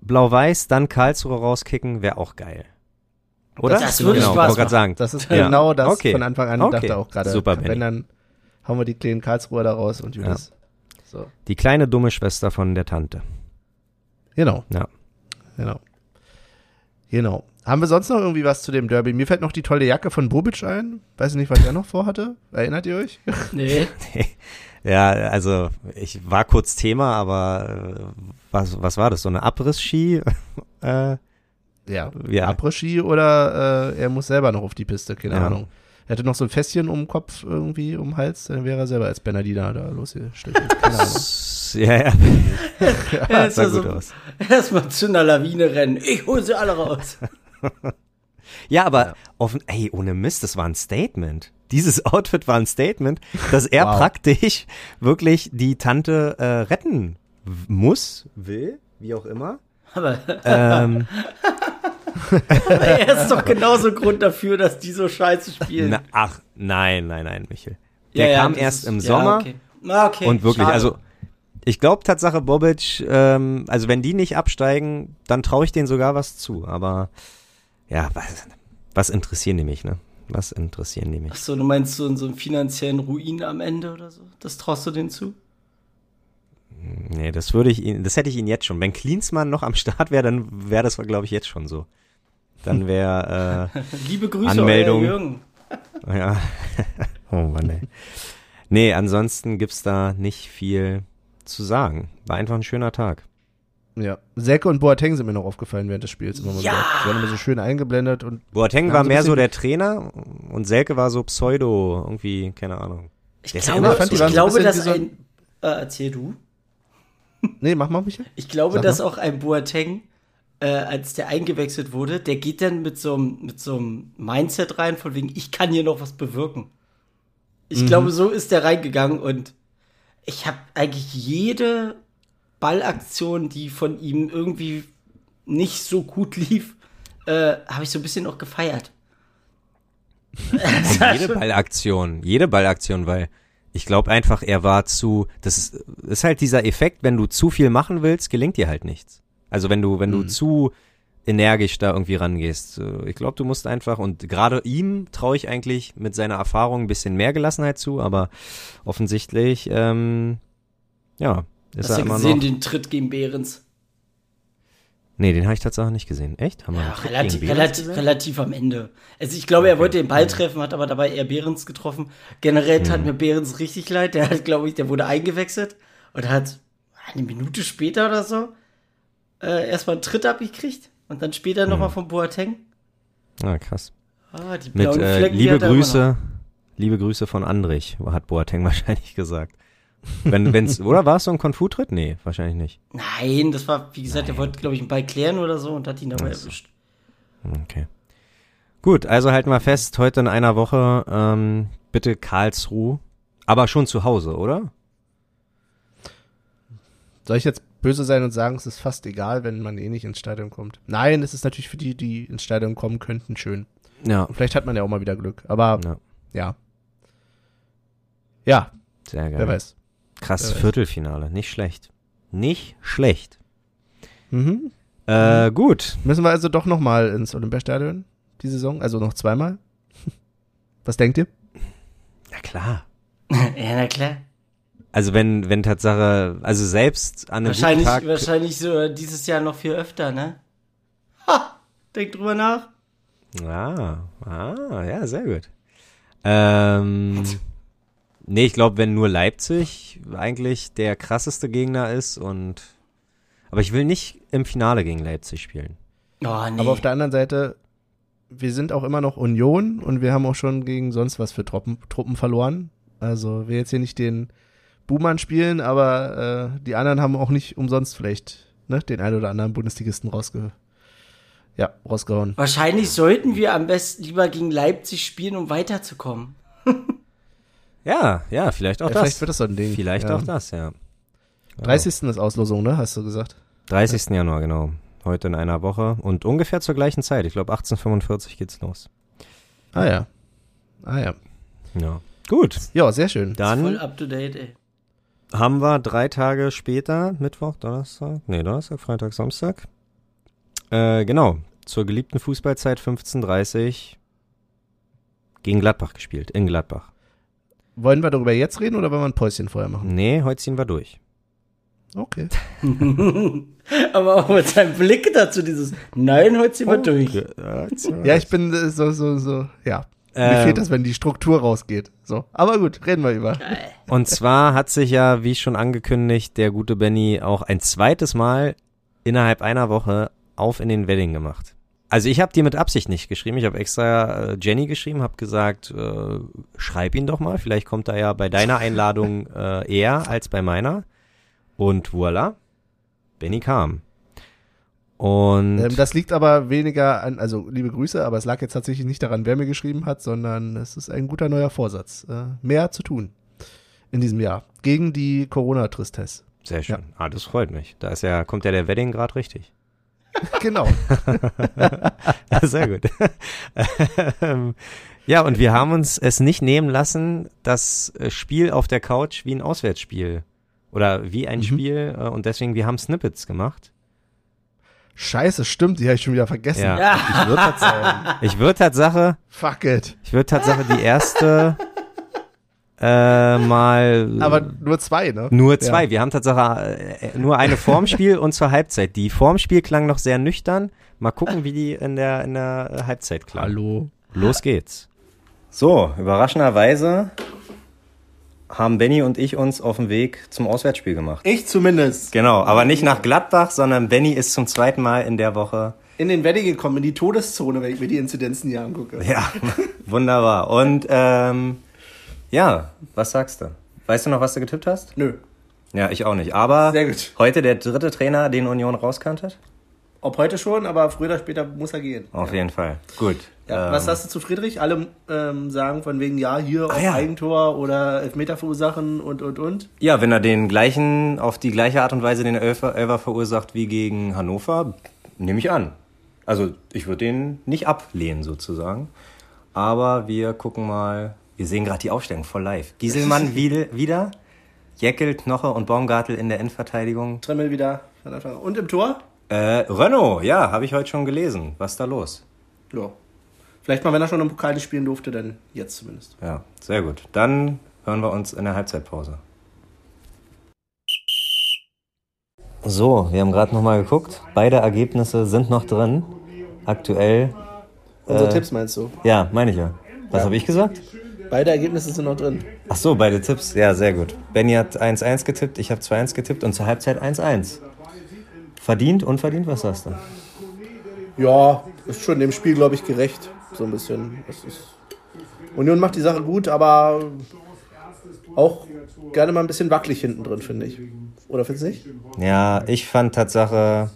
Blau-Weiß, dann Karlsruhe rauskicken, wäre auch geil. Oder? Das würde genau, Spaß wollte grad sagen. Das ist Ja. genau das Okay. von Anfang an. Okay. dachte auch gerade. Super, Benny. Wenn dann hauen wir die kleinen Karlsruher da raus und Judas. So. Die kleine dumme Schwester von der Tante. Genau. Ja. Genau. Genau. Haben wir sonst noch irgendwie was zu dem Derby? Mir fällt noch die tolle Jacke von Bobic ein. Weiß nicht, was er noch vorhatte. Erinnert ihr euch? Nee. Ja, also ich war kurz Thema, aber äh, was, was war das? So eine Abriss-Ski? äh, Ja. Ja. Après-Ski oder äh, er muss selber noch auf die Piste, keine Ja. Ahnung. Er hatte noch so ein Fässchen um den Kopf irgendwie, um den Hals, dann wäre er selber als Bernardina da losgestellt. Ja, ja, Ja, das sah gut also- aus. Erstmal zu einer Lawine rennen. Ich hole sie alle raus. Ja, aber Ja. offen, ey, ohne Mist, das war ein Statement. Dieses Outfit war ein Statement, dass er Wow. praktisch wirklich die Tante äh, retten muss, will, wie auch immer. Aber ähm, er ist doch genauso Grund dafür, dass die so scheiße spielen. na, ach, nein, nein, nein, Michel. Der Ja, ja, kam das erst ist- im ja, Sommer. okay. Ah, okay, Und wirklich, schade. also ich glaube Tatsache Bobic, ähm, also wenn die nicht absteigen, dann traue ich denen sogar was zu. Aber ja, was, was interessieren die mich, ne? Was interessieren die mich? Ach so, du meinst so in so einem finanziellen Ruin am Ende oder so? Das traust du denen zu? Nee, das würde ich ihn, das hätte ich ihn jetzt schon. Wenn Klinsmann noch am Start wäre, dann wäre das, glaube ich, jetzt schon so. Dann wäre, Liebe Grüße, Anmeldung. euer Jürgen. äh, ja. oh Mann, ey. Nee, ansonsten gibt's da nicht viel zu sagen. War einfach ein schöner Tag. Ja. Selke und Boateng sind mir noch aufgefallen während des Spiels. Immer mal Ja. wieder. Die waren immer so schön eingeblendet und Boateng war so mehr so der Trainer und Selke war so Pseudo, irgendwie, keine Ahnung. Ich Der glaube, ich, fand, waren so glaube dass ein. Äh, erzähl du. Nee, mach mal, Michael. Ich glaube, Sag dass mal. auch ein Boateng, äh, als der eingewechselt wurde, der geht dann mit so einem mit so einem Mindset rein, von wegen, ich kann hier noch was bewirken. Ich glaube, so ist der reingegangen und ich habe eigentlich jede Ballaktion, die von ihm irgendwie nicht so gut lief, äh, habe ich so ein bisschen auch gefeiert. Jede Ballaktion, jede Ballaktion, weil ich glaube einfach, er war zu, das ist, ist halt dieser Effekt, wenn du zu viel machen willst, gelingt dir halt nichts. Also wenn du, wenn du zu energisch da irgendwie rangehst. Ich glaube, du musst einfach, und gerade ihm traue ich eigentlich mit seiner Erfahrung ein bisschen mehr Gelassenheit zu, aber offensichtlich, ähm, ja, ist Hast er du immer gesehen, noch. den Tritt gegen Behrens? Nee, den habe ich tatsächlich nicht gesehen. Echt? Haben wir Ja, relativ, relativ, relativ am Ende. Also ich glaube, er Okay. wollte den Ball treffen, hat aber dabei eher Behrens getroffen. Generell Hm. tat mir Behrens richtig leid. Der hat, glaube ich, der wurde eingewechselt und hat eine Minute später oder so äh, erstmal einen Tritt abgekriegt und dann später Hm. nochmal von Boateng. Ah, krass. Ah, die Mit blauen äh, Flecken, die liebe. Grüße, liebe Grüße von Andrich, hat Boateng wahrscheinlich gesagt. Wenn, wenn's, oder war es so ein Konfu-Tritt? Nee, wahrscheinlich nicht. Nein, das war, wie gesagt, er wollte, glaube ich, einen Ball klären oder so und hat ihn dabei Ach so. erwischt. Okay. Gut, also halten wir fest, heute in einer Woche ähm, bitte Karlsruhe, aber schon zu Hause, oder? Soll ich jetzt böse sein und sagen, es ist fast egal, wenn man eh nicht ins Stadion kommt? Nein, es ist natürlich für die, die ins Stadion kommen könnten, schön. Ja. Und vielleicht hat man ja auch mal wieder Glück. Aber ja ja. Ja, sehr geil. wer weiß. Krass, Wer weiß. Viertelfinale, nicht schlecht. Nicht schlecht. Mhm. Äh, gut. Müssen wir also doch noch mal ins Olympiastadion die Saison? Also noch zweimal? Was denkt ihr? Na klar. ja, na klar. Also wenn, wenn Tatsache, also selbst an einem Wahrscheinlich, guten Tag, wahrscheinlich so dieses Jahr noch viel öfter, ne? Denk drüber nach. Ah, ah, ja, sehr gut. Ähm, nee, ich glaube, wenn nur Leipzig eigentlich der krasseste Gegner ist und aber ich will nicht im Finale gegen Leipzig spielen. Oh, nee. Aber auf der anderen Seite, wir sind auch immer noch Union und wir haben auch schon gegen sonst was für Truppen, Truppen verloren. Also wir jetzt hier nicht den Buhmann spielen, aber äh, die anderen haben auch nicht umsonst vielleicht ne, den einen oder anderen Bundesligisten rausge ja, rausgehauen. Wahrscheinlich sollten wir am besten lieber gegen Leipzig spielen, um weiterzukommen. Ja, ja, vielleicht auch Ja, das. vielleicht wird das so ein Ding. Vielleicht ja. auch das, ja. 30. ist Auslosung, ne? Hast du gesagt? 30. Januar, genau. Heute in einer Woche und ungefähr zur gleichen Zeit. Ich glaube 1845 geht's los. Ah ja. Ah ja. Ja. Gut. Ja, sehr schön. Voll Dann up to date, ey. Haben wir drei Tage später, Mittwoch, Donnerstag, nee, Donnerstag, Freitag, Samstag. Äh, genau, zur geliebten Fußballzeit 15.30 gegen Gladbach gespielt, in Gladbach. Wollen wir darüber jetzt reden oder wollen wir ein Päuschen vorher machen? Nee, heute ziehen wir durch. Okay. Aber auch mit seinem Blick dazu, dieses Nein, heute ziehen wir Oh, durch. Ja, ich bin äh, so, so, so, ja. Mir Ähm, fehlt das, wenn die Struktur rausgeht. So. Aber gut, reden wir über. Und zwar hat sich ja, wie schon angekündigt, der gute Benny auch ein zweites Mal innerhalb einer Woche auf in den Wedding gemacht. Also ich habe dir mit Absicht nicht geschrieben. Ich habe extra äh, Jenny geschrieben, habe gesagt, äh, schreib ihn doch mal. Vielleicht kommt er ja bei deiner Einladung äh, eher als bei meiner. Und voilà, Benny kam. Und Ähm, das liegt aber weniger an, also liebe Grüße, aber es lag jetzt tatsächlich nicht daran, wer mir geschrieben hat, sondern es ist ein guter neuer Vorsatz. Äh, mehr zu tun in diesem Jahr. Gegen die Corona-Tristesse. sehr schön. Ah, das freut mich. Da ist ja, kommt ja der Wedding gerade richtig. genau. Sehr gut. Ähm, ja, und wir haben uns es nicht nehmen lassen, das äh, Spiel auf der Couch wie ein Auswärtsspiel oder wie ein Mhm. Spiel äh, und deswegen, wir haben Snippets gemacht. Scheiße, stimmt, die habe ich schon wieder vergessen. Ja. Ja. Ich würde Tatsache, ich würde Tatsache, Fuck it. ich würde Tatsache die erste äh, mal Aber nur zwei, ne? nur zwei. Ja. Wir haben Tatsache äh, nur eine vorm Spiel und zur Halbzeit. Die vorm Spiel klang noch sehr nüchtern. Mal gucken, wie die in der in der äh, Halbzeit klang. Hallo. Los geht's. So, überraschenderweise haben Benny und ich uns auf den Weg zum Auswärtsspiel gemacht. Ich zumindest. Genau, aber nicht nach Gladbach, sondern Benny ist zum zweiten Mal in der Woche. In den Wedding gekommen, in die Todeszone, wenn ich mir die Inzidenzen hier angucke. Ja, wunderbar. Und ähm, ja, was sagst du? Weißt du noch, was du getippt hast? Nö. Ja, ich auch nicht. Aber heute der dritte Trainer, den Union rauskantet? Ob heute schon, aber früher oder später muss er gehen. Auf jeden Fall. Gut. Ja, Ähm, was sagst du zu Friedrich? Alle ähm, sagen von wegen, ja, hier auf ja. Eigentor oder Elfmeter verursachen und, und, und. Ja, wenn er den gleichen, auf die gleiche Art und Weise den Elfer, Elfer verursacht wie gegen Hannover, nehme ich an. Also ich würde den nicht ablehnen sozusagen. Aber wir gucken mal, wir sehen gerade die Aufstellung voll live. Gieselmann wieder, Jeckel, Knoche und Baumgartel in der Endverteidigung. Tremmel wieder. Und im Tor? Äh, Renault, ja, habe ich heute schon gelesen. Was ist da los? Ja. Vielleicht mal, wenn er schon im Pokal nicht spielen durfte, dann jetzt zumindest. Ja, sehr gut. Dann hören wir uns in der Halbzeitpause. So, wir haben gerade nochmal geguckt. Beide Ergebnisse sind noch drin. Aktuell. Unsere Äh, Tipps meinst du? Ja, meine ich ja. Was Ja. habe ich gesagt? Beide Ergebnisse sind noch drin. Ach so, beide Tipps. Ja, sehr gut. Benny hat 1-1 getippt, ich habe 2-1 getippt und zur Halbzeit 1-1. Verdient, unverdient, was sagst du? Ja, ist schon dem Spiel, glaube ich, gerecht. So ein bisschen. Union macht die Sache gut, aber auch gerne mal ein bisschen wackelig hinten drin, finde ich. Oder findest du nicht? Ja, ich fand Tatsache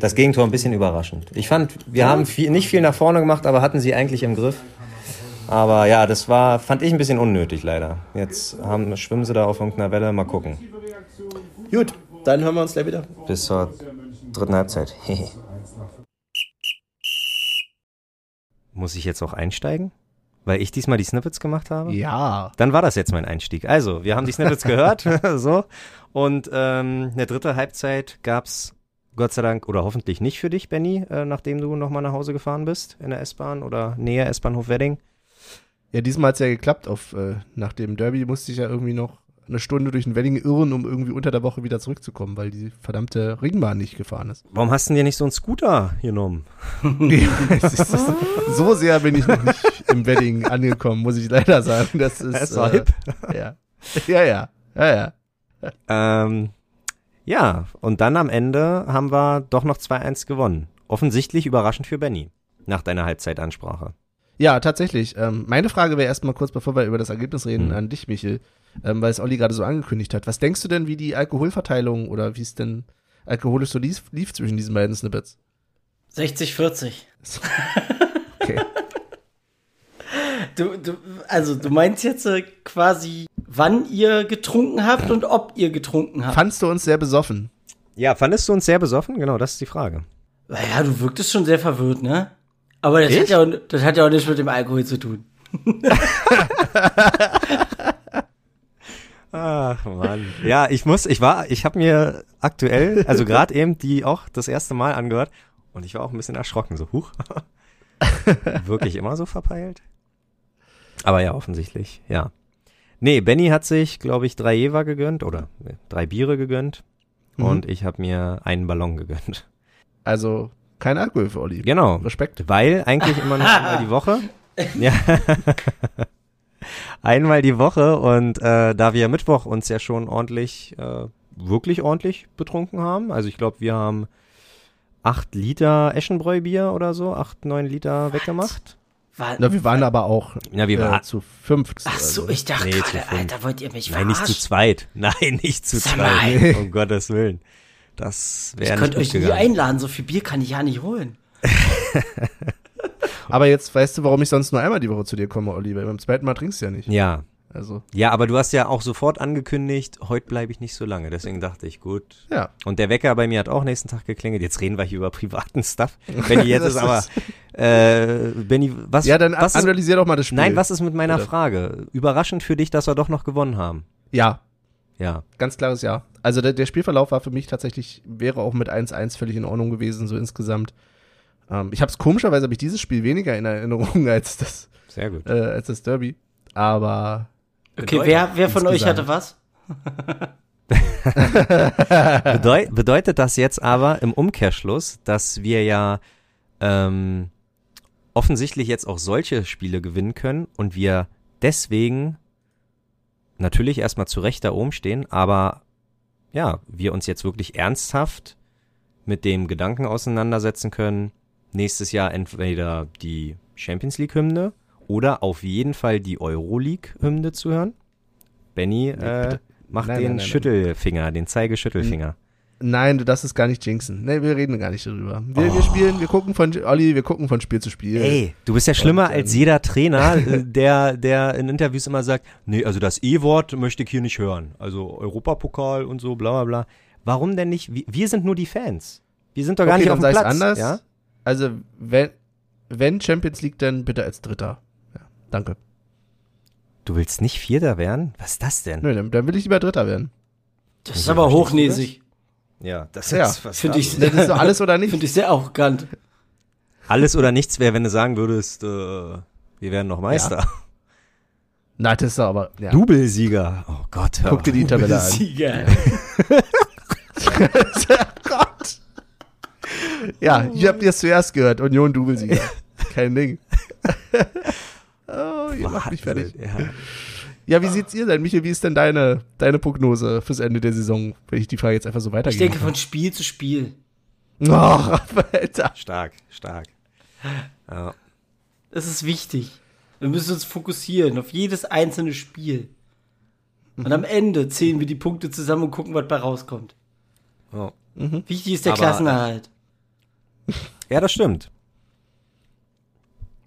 das Gegentor ein bisschen überraschend. Ich fand, wir haben viel, nicht viel nach vorne gemacht, aber hatten sie eigentlich im Griff. Aber ja, das war, fand ich ein bisschen unnötig leider. Jetzt haben, schwimmen sie da auf irgendeiner Welle, mal gucken. Gut, dann hören wir uns gleich wieder. Bis zur dritten Halbzeit. Muss ich jetzt auch einsteigen? Weil ich diesmal die Snippets gemacht habe? Ja. Dann war das jetzt mein Einstieg. Also, wir haben die Snippets gehört, so. Und ähm, eine dritte Halbzeit gab's Gott sei Dank oder hoffentlich nicht für dich, Benny, äh, nachdem du nochmal nach Hause gefahren bist in der S-Bahn oder näher S-Bahnhof Wedding. Ja, diesmal hat es ja geklappt. Auf, äh, nach dem Derby musste ich ja irgendwie noch eine Stunde durch den Wedding irren, um irgendwie unter der Woche wieder zurückzukommen, weil die verdammte Ringbahn nicht gefahren ist. Warum hast du denn dir nicht so einen Scooter genommen? so sehr bin ich noch nicht im Wedding angekommen, muss ich leider sagen. Das ist. Das war äh, hip. Ja. Ja, ja. Ja, ja. Ähm, ja, und dann am Ende haben wir doch noch 2-1 gewonnen. Offensichtlich überraschend für Benny, nach deiner Halbzeitansprache. Ja, tatsächlich. Ähm, meine Frage wäre erstmal kurz, bevor wir über das Ergebnis reden, Mhm. an dich, Michel, ähm, weil es Olli gerade so angekündigt hat. Was denkst du denn, wie die Alkoholverteilung oder wie es denn alkoholisch so lief, lief zwischen diesen beiden Snippets? 60, 40. Okay. Du, du, also du meinst jetzt äh, quasi, wann ihr getrunken habt und ob ihr getrunken habt. Fandst du uns sehr besoffen? Ja, fandest du uns sehr besoffen? Genau, das ist die Frage. Naja, du wirktest schon sehr verwirrt, ne? Aber das hat, ja auch, das hat ja auch nichts mit dem Alkohol zu tun. Ach Mann. Ja, ich muss, ich war, ich habe mir aktuell, also gerade eben die auch das erste Mal angehört und ich war auch ein bisschen erschrocken, so huch. Wirklich immer so verpeilt? Aber ja, offensichtlich, ja. Nee, Benny hat sich, glaube ich, drei Jever gegönnt oder drei Biere gegönnt Mhm. und ich habe mir einen Ballon gegönnt. Also kein Alkohol für Olli. Genau. Respekt. Weil eigentlich immer nur einmal die Woche. Ja. einmal die Woche und äh, da wir Mittwoch uns ja schon ordentlich, äh, wirklich ordentlich betrunken haben, also ich glaube, wir haben acht Liter Eschenbräu-Bier oder so, acht, neun Liter weggemacht. War, Na, wir waren aber auch Ja, wir äh, waren, zu fünf. ach so, also. ich dachte Nee, gerade. Alter, wollt ihr mich nein, nicht zu zweit. Nein, nicht zu Sag zweit. Um Gottes Willen. Das Ich wäre nicht könnte euch nie gegangen. einladen, so viel Bier kann ich ja nicht holen. Aber jetzt weißt du, warum ich sonst nur einmal die Woche zu dir komme, Olli, weil beim zweiten Mal trinkst du ja nicht. Ja, Also, ja, aber du hast ja auch sofort angekündigt, heute bleibe ich nicht so lange. Deswegen dachte ich, gut, ja. Und der Wecker bei mir hat auch nächsten Tag geklingelt. Jetzt reden wir hier über privaten Stuff. Benny, jetzt Das ist aber, äh, Benny, was, Ja, dann was ist, analysier doch mal das Spiel. nein, was ist mit meiner Bitte. Frage? Überraschend für dich, dass wir doch noch gewonnen haben. Ja, Ja. ganz klares Ja. Also der, der Spielverlauf war für mich tatsächlich, wäre auch mit 1-1 völlig in Ordnung gewesen, so insgesamt. Ähm, ich habe es komischerweise, habe ich dieses Spiel weniger in Erinnerung als das, Sehr gut. äh, als das Derby. Aber Okay, wer, wer von euch hatte was? Bedeu bedeutet das jetzt aber im Umkehrschluss, dass wir ja ähm, offensichtlich jetzt auch solche Spiele gewinnen können und wir deswegen natürlich erstmal zu Recht da oben stehen, aber ja, wir uns jetzt wirklich ernsthaft mit dem Gedanken auseinandersetzen können, nächstes Jahr entweder die Champions League Hymne oder auf jeden Fall die Euroleague Hymne zu hören. Benny äh, macht Nein, den nein, nein. Schüttelfinger, den Zeigeschüttelfinger. Nein, du darfst es gar nicht jinxen. Nee, wir reden gar nicht darüber. Wir, Oh. wir spielen, wir gucken von, Olli, wir gucken von Spiel zu Spiel. Ey, du bist ja schlimmer Und, als ähm, jeder Trainer, der, der in Interviews immer sagt, nee, also das E-Wort möchte ich hier nicht hören. Also Europapokal und so, bla bla bla. Warum denn nicht? Wir, sind nur die Fans. Wir sind doch gar okay, nicht dann auf dem Platz. anders. Ja? Also, wenn, wenn Champions League, dann bitte als Dritter. Ja, danke. Du willst nicht Vierter werden? Was ist das denn? Nö, dann, dann will ich lieber Dritter werden. Das ist Ja, aber hochnäsig. Ja, das Ja, ist was find ich-. Das ist so alles oder nicht. Finde ich sehr arrogant. Alles oder nichts wäre, wenn du sagen würdest, äh, wir werden noch Meister. Na, das ist doch aber, ja. Doublesieger. Oh Gott. hör Guck dir auf. die Tabelle an. Sieger. Gott. Ja, habt ihr es zuerst gehört. Union Doublesieger. Kein Ding. oh, ihr macht mich fertig. Ja. Ja, wie seht's ihr denn? Michael, wie ist denn deine, deine Prognose fürs Ende der Saison, wenn ich die Frage jetzt einfach so Ich weitergebe? denke von Spiel zu Spiel. Oh, Alter. Stark, stark. Ja. Das ist wichtig. Wir müssen uns fokussieren auf jedes einzelne Spiel. Und Mhm. am Ende zählen wir die Punkte zusammen und gucken, was bei rauskommt. Ja. Wichtig ist der Aber- Klassenerhalt. ja, das stimmt.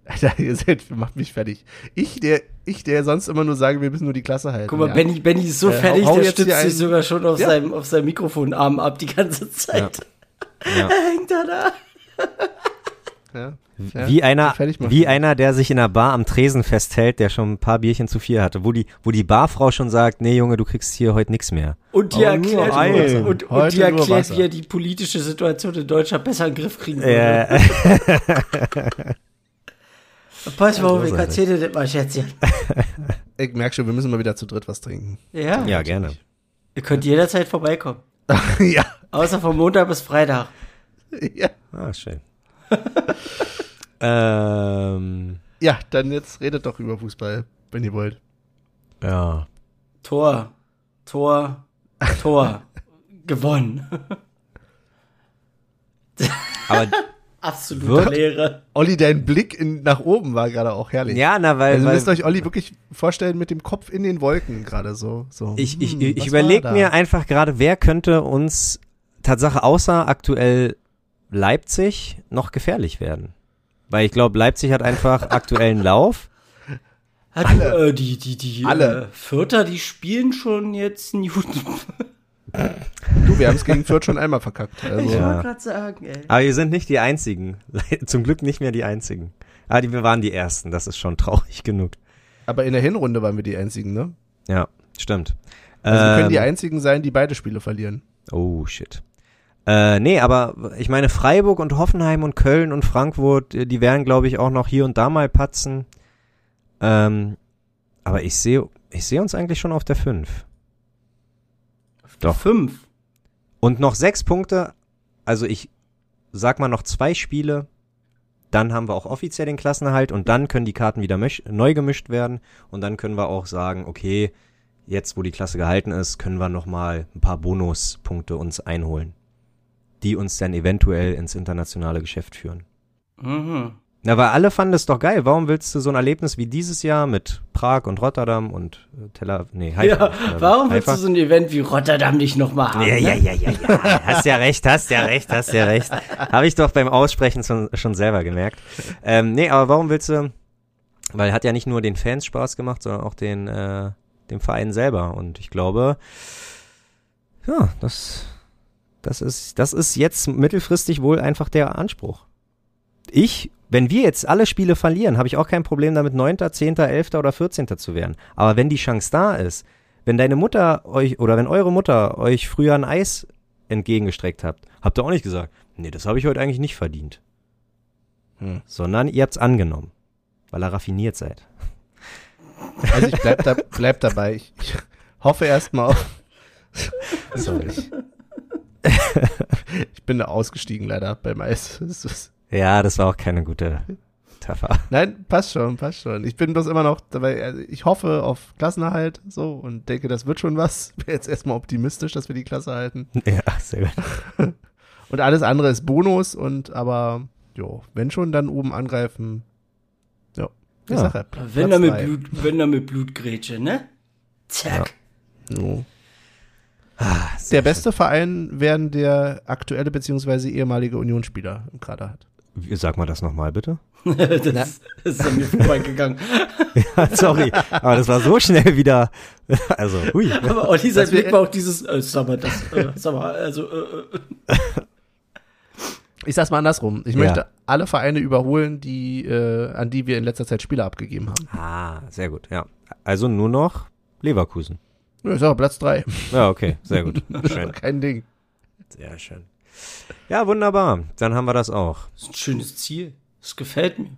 Alter, ihr seid, macht mich fertig. Ich, der, ich, der sonst immer nur sage, wir müssen nur die Klasse halten. Guck mal, ja. Benny, Benny ist so Äh, fertig, hau- hau der stützt sich sogar schon auf, Ja. seinem, auf seinem Mikrofonarm ab die ganze Zeit. Ja. Er hängt da da. Ja. Ja, Wie einer, wie einer, der sich in einer Bar am Tresen festhält, der schon ein paar Bierchen zu viel hatte, wo die, wo die Barfrau schon sagt, nee Junge, du kriegst hier heute nix mehr. Und die Oh, erklärt, ein. und, und die erklärt, wie er die politische Situation in Deutschland besser in den Griff kriegen würde. Äh, Pass mal auf, ich erzähle dir das mal, Schätzchen. Ich merke schon, wir müssen mal wieder zu dritt was trinken. Ja. Ja, gerne. Ihr könnt jederzeit vorbeikommen. ja. Außer von Montag bis Freitag. ja. Ah, schön. ähm, Ja, dann jetzt redet doch über Fußball, wenn ihr wollt. ja. Tor. Tor. Tor. Gewonnen. Aber Absolute Wird- Leere. Olli, dein Blick in, nach oben war gerade auch herrlich. ja, na, weil, Also weil müsst euch Olli wirklich vorstellen mit dem Kopf in den Wolken gerade so. so. ich, ich, Hm, ich überlege mir einfach gerade, wer könnte uns Tatsache außer aktuell Leipzig noch gefährlich werden. Weil ich glaube, Leipzig hat einfach aktuellen Lauf. Hat, äh, die, die, die, Alle. Äh, Vierter, die spielen schon jetzt Newton. Du, wir haben es gegen Fürth schon einmal verkackt. Also. Ich Ja. wollte gerade sagen, ey. Aber wir sind nicht die Einzigen. Zum Glück nicht mehr die Einzigen. Aber die, wir waren die Ersten. Das ist schon traurig genug. Aber in der Hinrunde waren wir die Einzigen, ne? Ja, stimmt. Also wir können die Ähm, Einzigen sein, die beide Spiele verlieren. Oh, shit. Äh, nee, aber ich meine, Freiburg und Hoffenheim und Köln und Frankfurt, äh, die werden, glaube ich, auch noch hier und da mal patzen. Ähm, aber ich sehe ich sehe uns eigentlich schon auf der 5. Doch. Fünf. Und noch sechs Punkte. Also ich sag mal noch zwei Spiele. Dann haben wir auch offiziell den Klassenerhalt und dann können die Karten wieder neu gemischt werden. Und dann können wir auch sagen, okay, jetzt wo die Klasse gehalten ist, können wir nochmal ein paar Bonuspunkte uns einholen. Die uns dann eventuell ins internationale Geschäft führen. Mhm. Na, weil alle fanden es doch geil. Warum willst du so ein Erlebnis wie dieses Jahr mit Prag und Rotterdam und äh, Tel Aviv, nee, Haifa. Ja, warum willst Haifa? du so ein Event wie Rotterdam nicht nochmal haben? Ja, ja, ne? ja, ja, ja. Hast ja recht, hast ja recht, hast ja recht. Habe ich doch beim Aussprechen schon, schon selber gemerkt. Ähm, nee, aber warum willst du, weil hat ja nicht nur den Fans Spaß gemacht, sondern auch den, äh, dem Verein selber. Und ich glaube, ja, das, das ist, das ist jetzt mittelfristig wohl einfach der Anspruch. Ich, wenn wir jetzt alle Spiele verlieren, habe ich auch kein Problem damit, 9., 10., 11. oder 14. zu werden. Aber wenn die Chance da ist, wenn deine Mutter euch oder wenn eure Mutter euch früher ein Eis entgegengestreckt habt, habt ihr auch nicht gesagt, nee, das habe ich heute eigentlich nicht verdient. Hm. Sondern ihr habt's angenommen, weil ihr raffiniert seid. Also ich bleib, da, bleib dabei. Ich, ich hoffe erstmal auf. Sorry. ich bin da ausgestiegen leider beim Eis. Es ist- Ja, das war auch keine gute Metapher. Nein, passt schon, passt schon. Ich bin bloß immer noch dabei. Also ich hoffe auf Klassenerhalt so und denke, das wird schon was. Bin jetzt erstmal optimistisch, dass wir die Klasse halten. Ja, sehr gut. Und alles andere ist Bonus und aber, jo, wenn schon, dann oben angreifen. Ja. Ich Ja. ja, Wenn er mit. Blut, wenn er mit Blutgrätsche, ne? Zack. Jo. Ah, sehr Der beste Verein werden der aktuelle beziehungsweise ehemalige Unionsspieler im Kader hat. Sag mal das nochmal, bitte. das, das ist an mir vorbeigegangen. Ja, sorry, aber das war so schnell wieder. Also, hui. Aber Olli, sein Blick war auch dieses, äh, sag mal, das, äh, sag mal, also, äh, äh, Ich sag's mal andersrum. Ich Ja. möchte alle Vereine überholen, die, äh, an die wir in letzter Zeit Spieler abgegeben haben. Ah, sehr gut, ja. Also nur noch Leverkusen. Ja, ich sag Platz drei. Ja, okay, sehr gut. Schön. Kein Ding. Sehr schön. Ja, wunderbar. Dann haben wir das auch. das ist ein schönes Ziel. Das gefällt mir.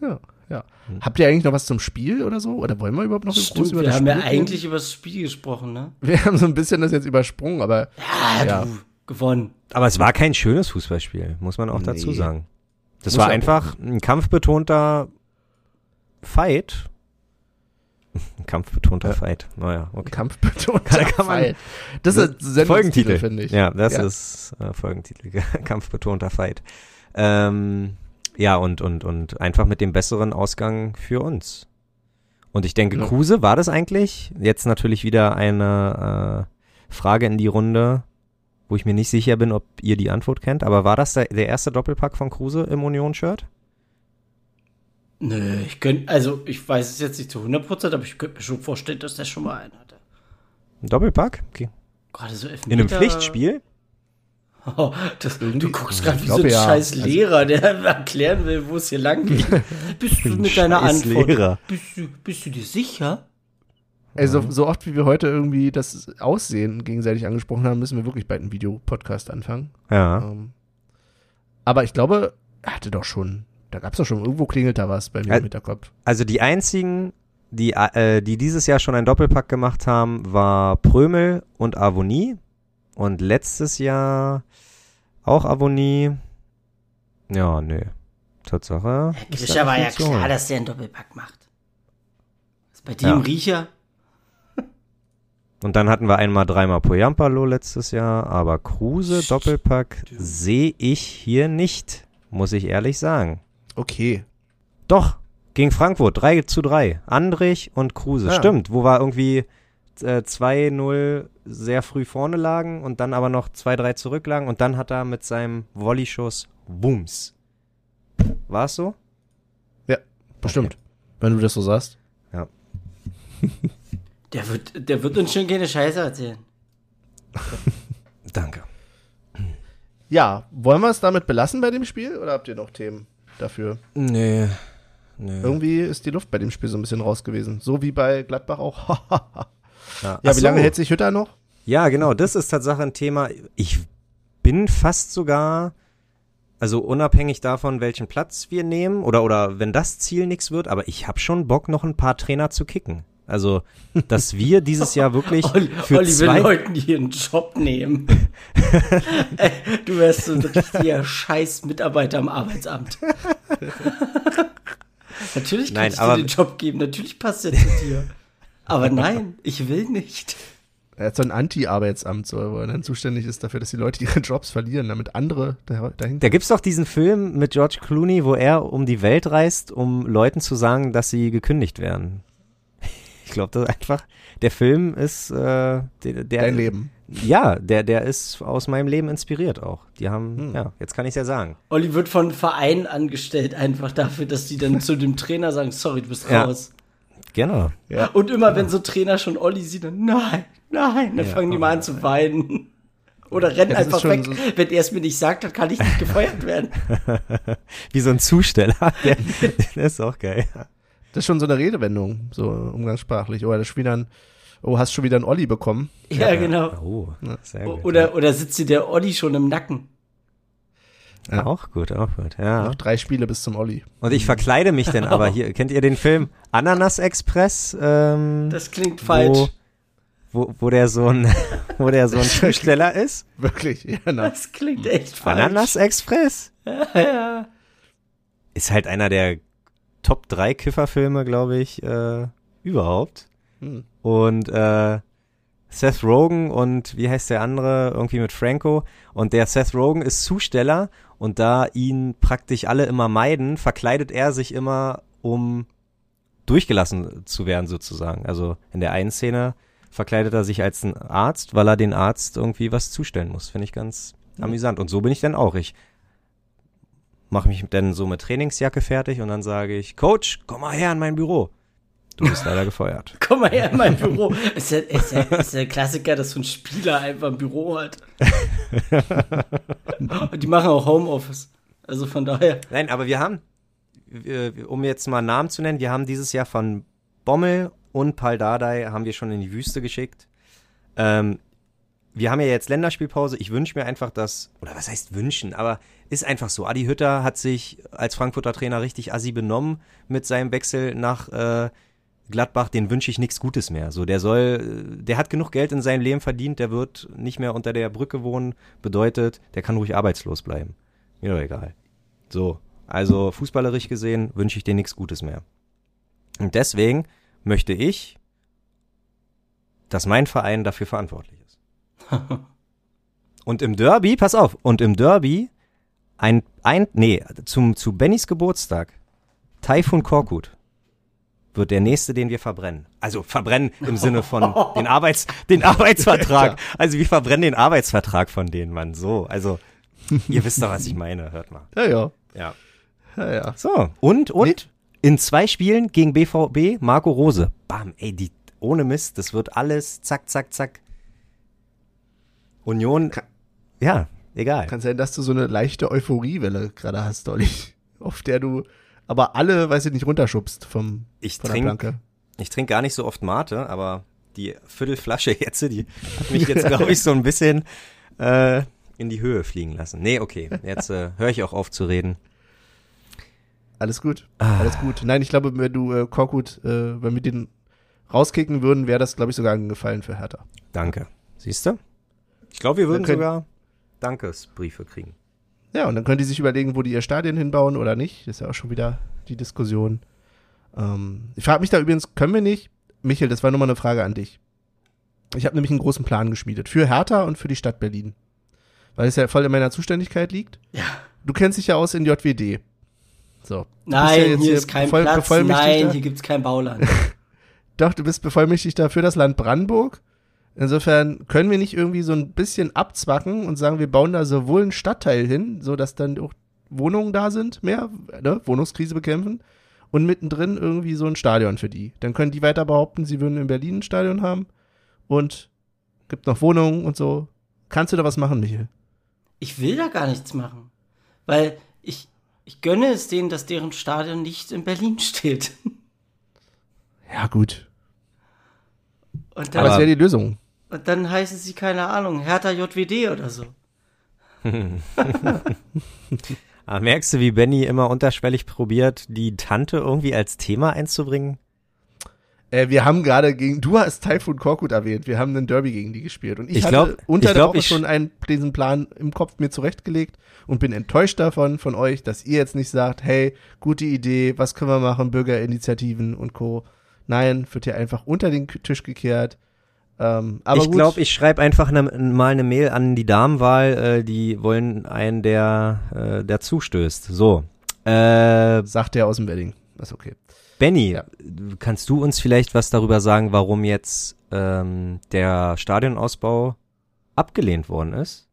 Ja, ja. Habt ihr eigentlich noch was zum Spiel oder so? Oder wollen wir überhaupt noch so groß Stimmt, über wir das haben Spiel ja reden? eigentlich über das Spiel gesprochen, ne? Wir haben so ein bisschen das jetzt übersprungen, aber Ja, Ja. du, gewonnen. Aber es war kein schönes Fußballspiel, muss man auch dazu Nee. sagen. Das Muss war ja einfach ein kampfbetonter Fight. Kampfbetonter Ja. Fight. Naja, okay. kampfbetonter Kann- kann man- Fight. Das ist ein Folgentitel, finde ich. Ja, das Ja. ist äh, Folgentitel. kampfbetonter Fight. Ähm, ja, und, und, und einfach mit dem besseren Ausgang für uns. Und ich denke, Ja. Kruse, war das eigentlich? Jetzt natürlich wieder eine äh, Frage in die Runde, wo ich mir nicht sicher bin, ob ihr die Antwort kennt. Aber war das der, der erste Doppelpack von Kruse im Union-Shirt? Nö, ich könnte, also ich weiß es jetzt nicht zu 100%, aber ich könnte mir schon vorstellen, dass der schon mal einen hatte. Ein Doppelpack? Okay. Gerade so Elfmeter. In einem Pflichtspiel? Oh, das, du guckst gerade wie so ein ja. scheiß Also- Lehrer, der erklären will, wo es hier lang geht. Bist du mit deiner Antwort? Lehrer. Bist du, bist du dir sicher? Also so oft wie wir heute irgendwie das Aussehen gegenseitig angesprochen haben, müssen wir wirklich bald einen Videopodcast anfangen. Ja. Ähm, aber ich glaube, er hatte doch schon, da gab's doch schon, irgendwo klingelt da was bei mir Al- im Hinterkopf. Also die einzigen die, äh, die dieses Jahr schon einen Doppelpack gemacht haben, war Prömel und Avonie. Und letztes Jahr auch Avonie. Ja, nö. Tatsache. Grischer war ja klar, dass der einen Doppelpack macht. Ist bei dir Ja. Riecher? Und dann hatten wir einmal dreimal Poyampalo letztes Jahr, aber Kruse Doppelpack sehe ich hier nicht, muss ich ehrlich sagen. Okay. Doch, gegen Frankfurt, 3 zu 3. Andrich und Kruse. Ja. Stimmt, wo wir irgendwie äh, 2-0 sehr früh vorne lagen und dann aber noch 2-3 zurücklagen und dann hat er mit seinem Volleyschuss Booms. War es so? Bestimmt. Wenn du das so sagst. Der wird, der wird uns schon keine Scheiße erzählen. Danke. Ja, wollen wir es damit belassen bei dem Spiel oder habt ihr noch Themen dafür? Nee. Nee. Irgendwie ist die Luft bei dem Spiel so ein bisschen raus gewesen. So wie bei Gladbach auch. Ja, ja, wie lange hält sich Hütter noch? Ja, genau, das ist Tatsache ein Thema. Ich bin fast sogar, also unabhängig davon, welchen Platz wir nehmen oder, oder wenn das Ziel nichts wird, aber ich habe schon Bock, noch ein paar Trainer zu kicken. Also, dass wir dieses Jahr wirklich Olli, für Olli will zwei... Leuten hier einen Job nehmen. Ey, du wärst so ein richtiger scheiß Mitarbeiter am Arbeitsamt. natürlich kann Nein, ich aber- dir den Job geben, natürlich passt er zu dir. Aber nein, ich will nicht. Er hat so ein Anti-Arbeitsamt, so, wo er dann zuständig ist dafür, dass die Leute ihre Jobs verlieren, damit andere da, dahin. Da gibt's doch diesen Film mit George Clooney, wo er um die Welt reist, um Leuten zu sagen, dass sie gekündigt werden. Ich glaube, das ist einfach, der Film ist, äh, der, der, Dein Leben. Ja, der, der ist aus meinem Leben inspiriert auch. Die haben, Hm. ja, jetzt kann ich ja sagen. Olli wird von Vereinen angestellt, einfach dafür, dass die dann zu dem Trainer sagen, sorry, du bist Ja. raus. Genau. Ja. Und immer wenn so Trainer schon Olli sieht, dann nein, nein, dann Ja. fangen die mal an zu weinen. Oder rennen einfach weg. so- Wenn er es mir nicht sagt, dann kann ich nicht gefeuert werden. Wie so ein Zusteller. Der, der ist auch geil. Das ist schon so eine Redewendung, so umgangssprachlich. Oder das Spiel dann, oh, hast schon wieder einen Olli bekommen. Ja, genau. Oh, sehr O- gut. Oder, oder sitzt dir der Olli schon im Nacken? ja. Auch gut, auch gut, ja. Noch drei Spiele bis zum Olli. Und ich verkleide mich denn aber hier. Kennt ihr den Film Ananas Express? Ähm, Das klingt falsch. Wo, wo, wo der so ein, wo der so ein Zusteller ist? Wirklich, ja, na. Das klingt echt falsch. Ananas Express? Ja. Ist halt einer der Top 3 Kifferfilme, glaube ich, äh, überhaupt. Hm. Und äh, Seth Rogen und wie heißt der andere? Irgendwie mit Franco. Und der Seth Rogen ist Zusteller und da ihn praktisch alle immer meiden, verkleidet er sich immer, um durchgelassen zu werden sozusagen. Also in der einen Szene verkleidet er sich als ein Arzt, weil er den Arzt irgendwie was zustellen muss. Finde ich ganz amüsant. Und so bin ich dann auch. Ich mache mich dann so mit Trainingsjacke fertig und dann sage ich, Coach, komm mal her in mein Büro. Du bist leider gefeuert. Komm mal her in mein Büro. Ist ja, ist, ja, ist ja ein Klassiker, dass so ein Spieler einfach ein Büro hat. Und die machen auch Homeoffice. Also von daher. Nein, aber wir haben, um jetzt mal Namen zu nennen, wir haben dieses Jahr von Bommel und Pal Dardai haben wir schon in die Wüste geschickt. Ähm, wir haben ja jetzt Länderspielpause. Ich wünsche mir einfach, dass, oder was heißt wünschen, aber ist einfach so. Adi Hütter hat sich als Frankfurter Trainer richtig assi benommen mit seinem Wechsel nach äh, Gladbach. Den wünsche ich nichts Gutes mehr. So, der soll, der hat genug Geld in seinem Leben verdient. Der wird nicht mehr unter der Brücke wohnen. Bedeutet, der kann ruhig arbeitslos bleiben. Mir doch egal. So, also fußballerisch gesehen wünsche ich dir nichts Gutes mehr. Und deswegen möchte ich, dass mein Verein dafür verantwortlich ist. Und im Derby, pass auf, und im Derby ein, ein nee, zum, zu Bennys Geburtstag, Taifun Korkut wird der nächste, den wir verbrennen. Also verbrennen im Sinne von den Arbeits, den Arbeitsvertrag. Also wir verbrennen den Arbeitsvertrag von denen, Mann. So, also ihr wisst doch, was ich meine. Hört mal. Ja, ja. Ja. Ja, ja. So, und, und in zwei Spielen gegen BVB Marco Rose. Bam, ey, die, ohne Mist, das wird alles zack, zack, zack. Union, Kann- ja, egal. Kann sein, dass du so eine leichte Euphoriewelle gerade hast, Olli. Auf der du aber alle, weiß ich nicht, runterschubst vom, Ich von trinke Planke. ich trink gar nicht so oft Mate, aber die Viertelflasche jetzt, die hat mich jetzt, glaube ich, so ein bisschen äh, in die Höhe fliegen lassen. Nee, okay, jetzt äh, höre ich auch auf zu reden. Alles gut. Ah. Alles gut. Nein, ich glaube, wenn du äh, Korkut, äh, wenn wir den rauskicken würden, wäre das, glaube ich, sogar ein Gefallen für Hertha. Danke. Siehst du? Ich glaube, wir würden können- sogar Dankesbriefe kriegen. Ja, und dann können die sich überlegen, wo die ihr Stadion hinbauen oder nicht. Das ist ja auch schon wieder die Diskussion. Ähm, ich frage mich da übrigens, können wir nicht? Michael, das war nur mal eine Frage an dich. Ich habe nämlich einen großen Plan geschmiedet. Für Hertha und für die Stadt Berlin. Weil es ja voll in meiner Zuständigkeit liegt. Ja. Du kennst dich ja aus in JWD. So. Nein, ja hier ist kein Platz. Nein, hier gibt's kein Bauland. Doch, du bist Bevollmächtigter für das Land Brandenburg. Insofern können wir nicht irgendwie so ein bisschen abzwacken und sagen, wir bauen da sowohl einen Stadtteil hin, so dass dann auch Wohnungen da sind, mehr, ne, Wohnungskrise bekämpfen und mittendrin irgendwie so ein Stadion für die. Dann können die weiter behaupten, sie würden in Berlin ein Stadion haben und gibt noch Wohnungen und so. Kannst du da was machen, Michael? Ich will da gar nichts machen. Weil ich, ich gönne es denen, dass deren Stadion nicht in Berlin steht. Ja, gut. Und Aber dann, das wäre die Lösung. Und dann heißen sie, keine Ahnung, Hertha JWD oder so. Aber merkst du, wie Benny immer unterschwellig probiert, die Tante irgendwie als Thema einzubringen? Äh, wir haben gerade gegen, du hast Typhoon Korkut erwähnt, wir haben einen Derby gegen die gespielt. Und ich, Ich hatte glaub- unter ich der glaub, Woche ich- schon einen, diesen Plan im Kopf mir zurechtgelegt und bin enttäuscht davon, von euch, dass ihr jetzt nicht sagt, hey, gute Idee, was können wir machen, Bürgerinitiativen und Co. Nein, wird hier einfach unter den Tisch gekehrt. Ähm, ich glaube, ich schreibe einfach ne, mal eine Mail an die Damenwahl, äh, die wollen einen, der, äh, der zustößt. So. Äh, sagt der aus dem Wedding. Ist okay. Benny, Ja. kannst du uns vielleicht was darüber sagen, warum jetzt ähm, der Stadionausbau abgelehnt worden ist?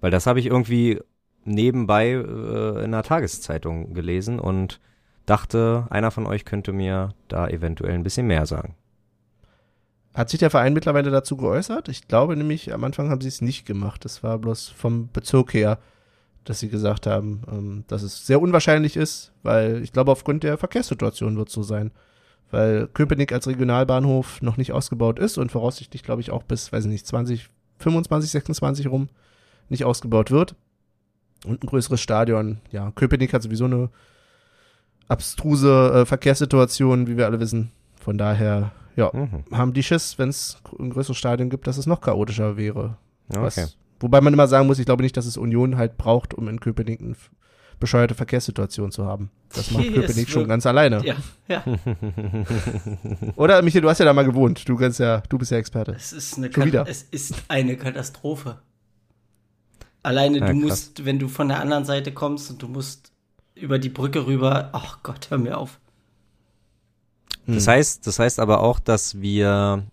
Weil das habe ich irgendwie nebenbei äh, in einer Tageszeitung gelesen und dachte, einer von euch könnte mir da eventuell ein bisschen mehr sagen. Hat sich der Verein mittlerweile dazu geäußert? Ich glaube nämlich, am Anfang haben sie es nicht gemacht. Das war bloß vom Bezirk her, dass sie gesagt haben, ähm, dass es sehr unwahrscheinlich ist, weil ich glaube, aufgrund der Verkehrssituation wird es so sein. Weil Köpenick als Regionalbahnhof noch nicht ausgebaut ist und voraussichtlich, glaube ich, auch bis, weiß ich nicht, 20, 25, 26 rum nicht ausgebaut wird. Und ein größeres Stadion. Ja, Köpenick hat sowieso eine abstruse äh, Verkehrssituation, wie wir alle wissen. Von daher, ja, Mhm. haben die Schiss, wenn es ein größeres Stadion gibt, dass es noch chaotischer wäre. Okay. Was, wobei man immer sagen muss, ich glaube nicht, dass es Union halt braucht, um in Köpenick eine bescheuerte Verkehrssituation zu haben. Das macht Köpenick schon ganz alleine. Ja, ja. Oder, Michael, du hast ja da mal gewohnt. Du kannst ja, du bist ja Experte. Es ist eine, Schon wieder. es ist eine Katastrophe. Alleine Ja, du krass. musst, wenn du von der anderen Seite kommst und du musst über die Brücke rüber, ach Gott, hör mir auf. Das Hm. heißt, das heißt aber auch, dass wir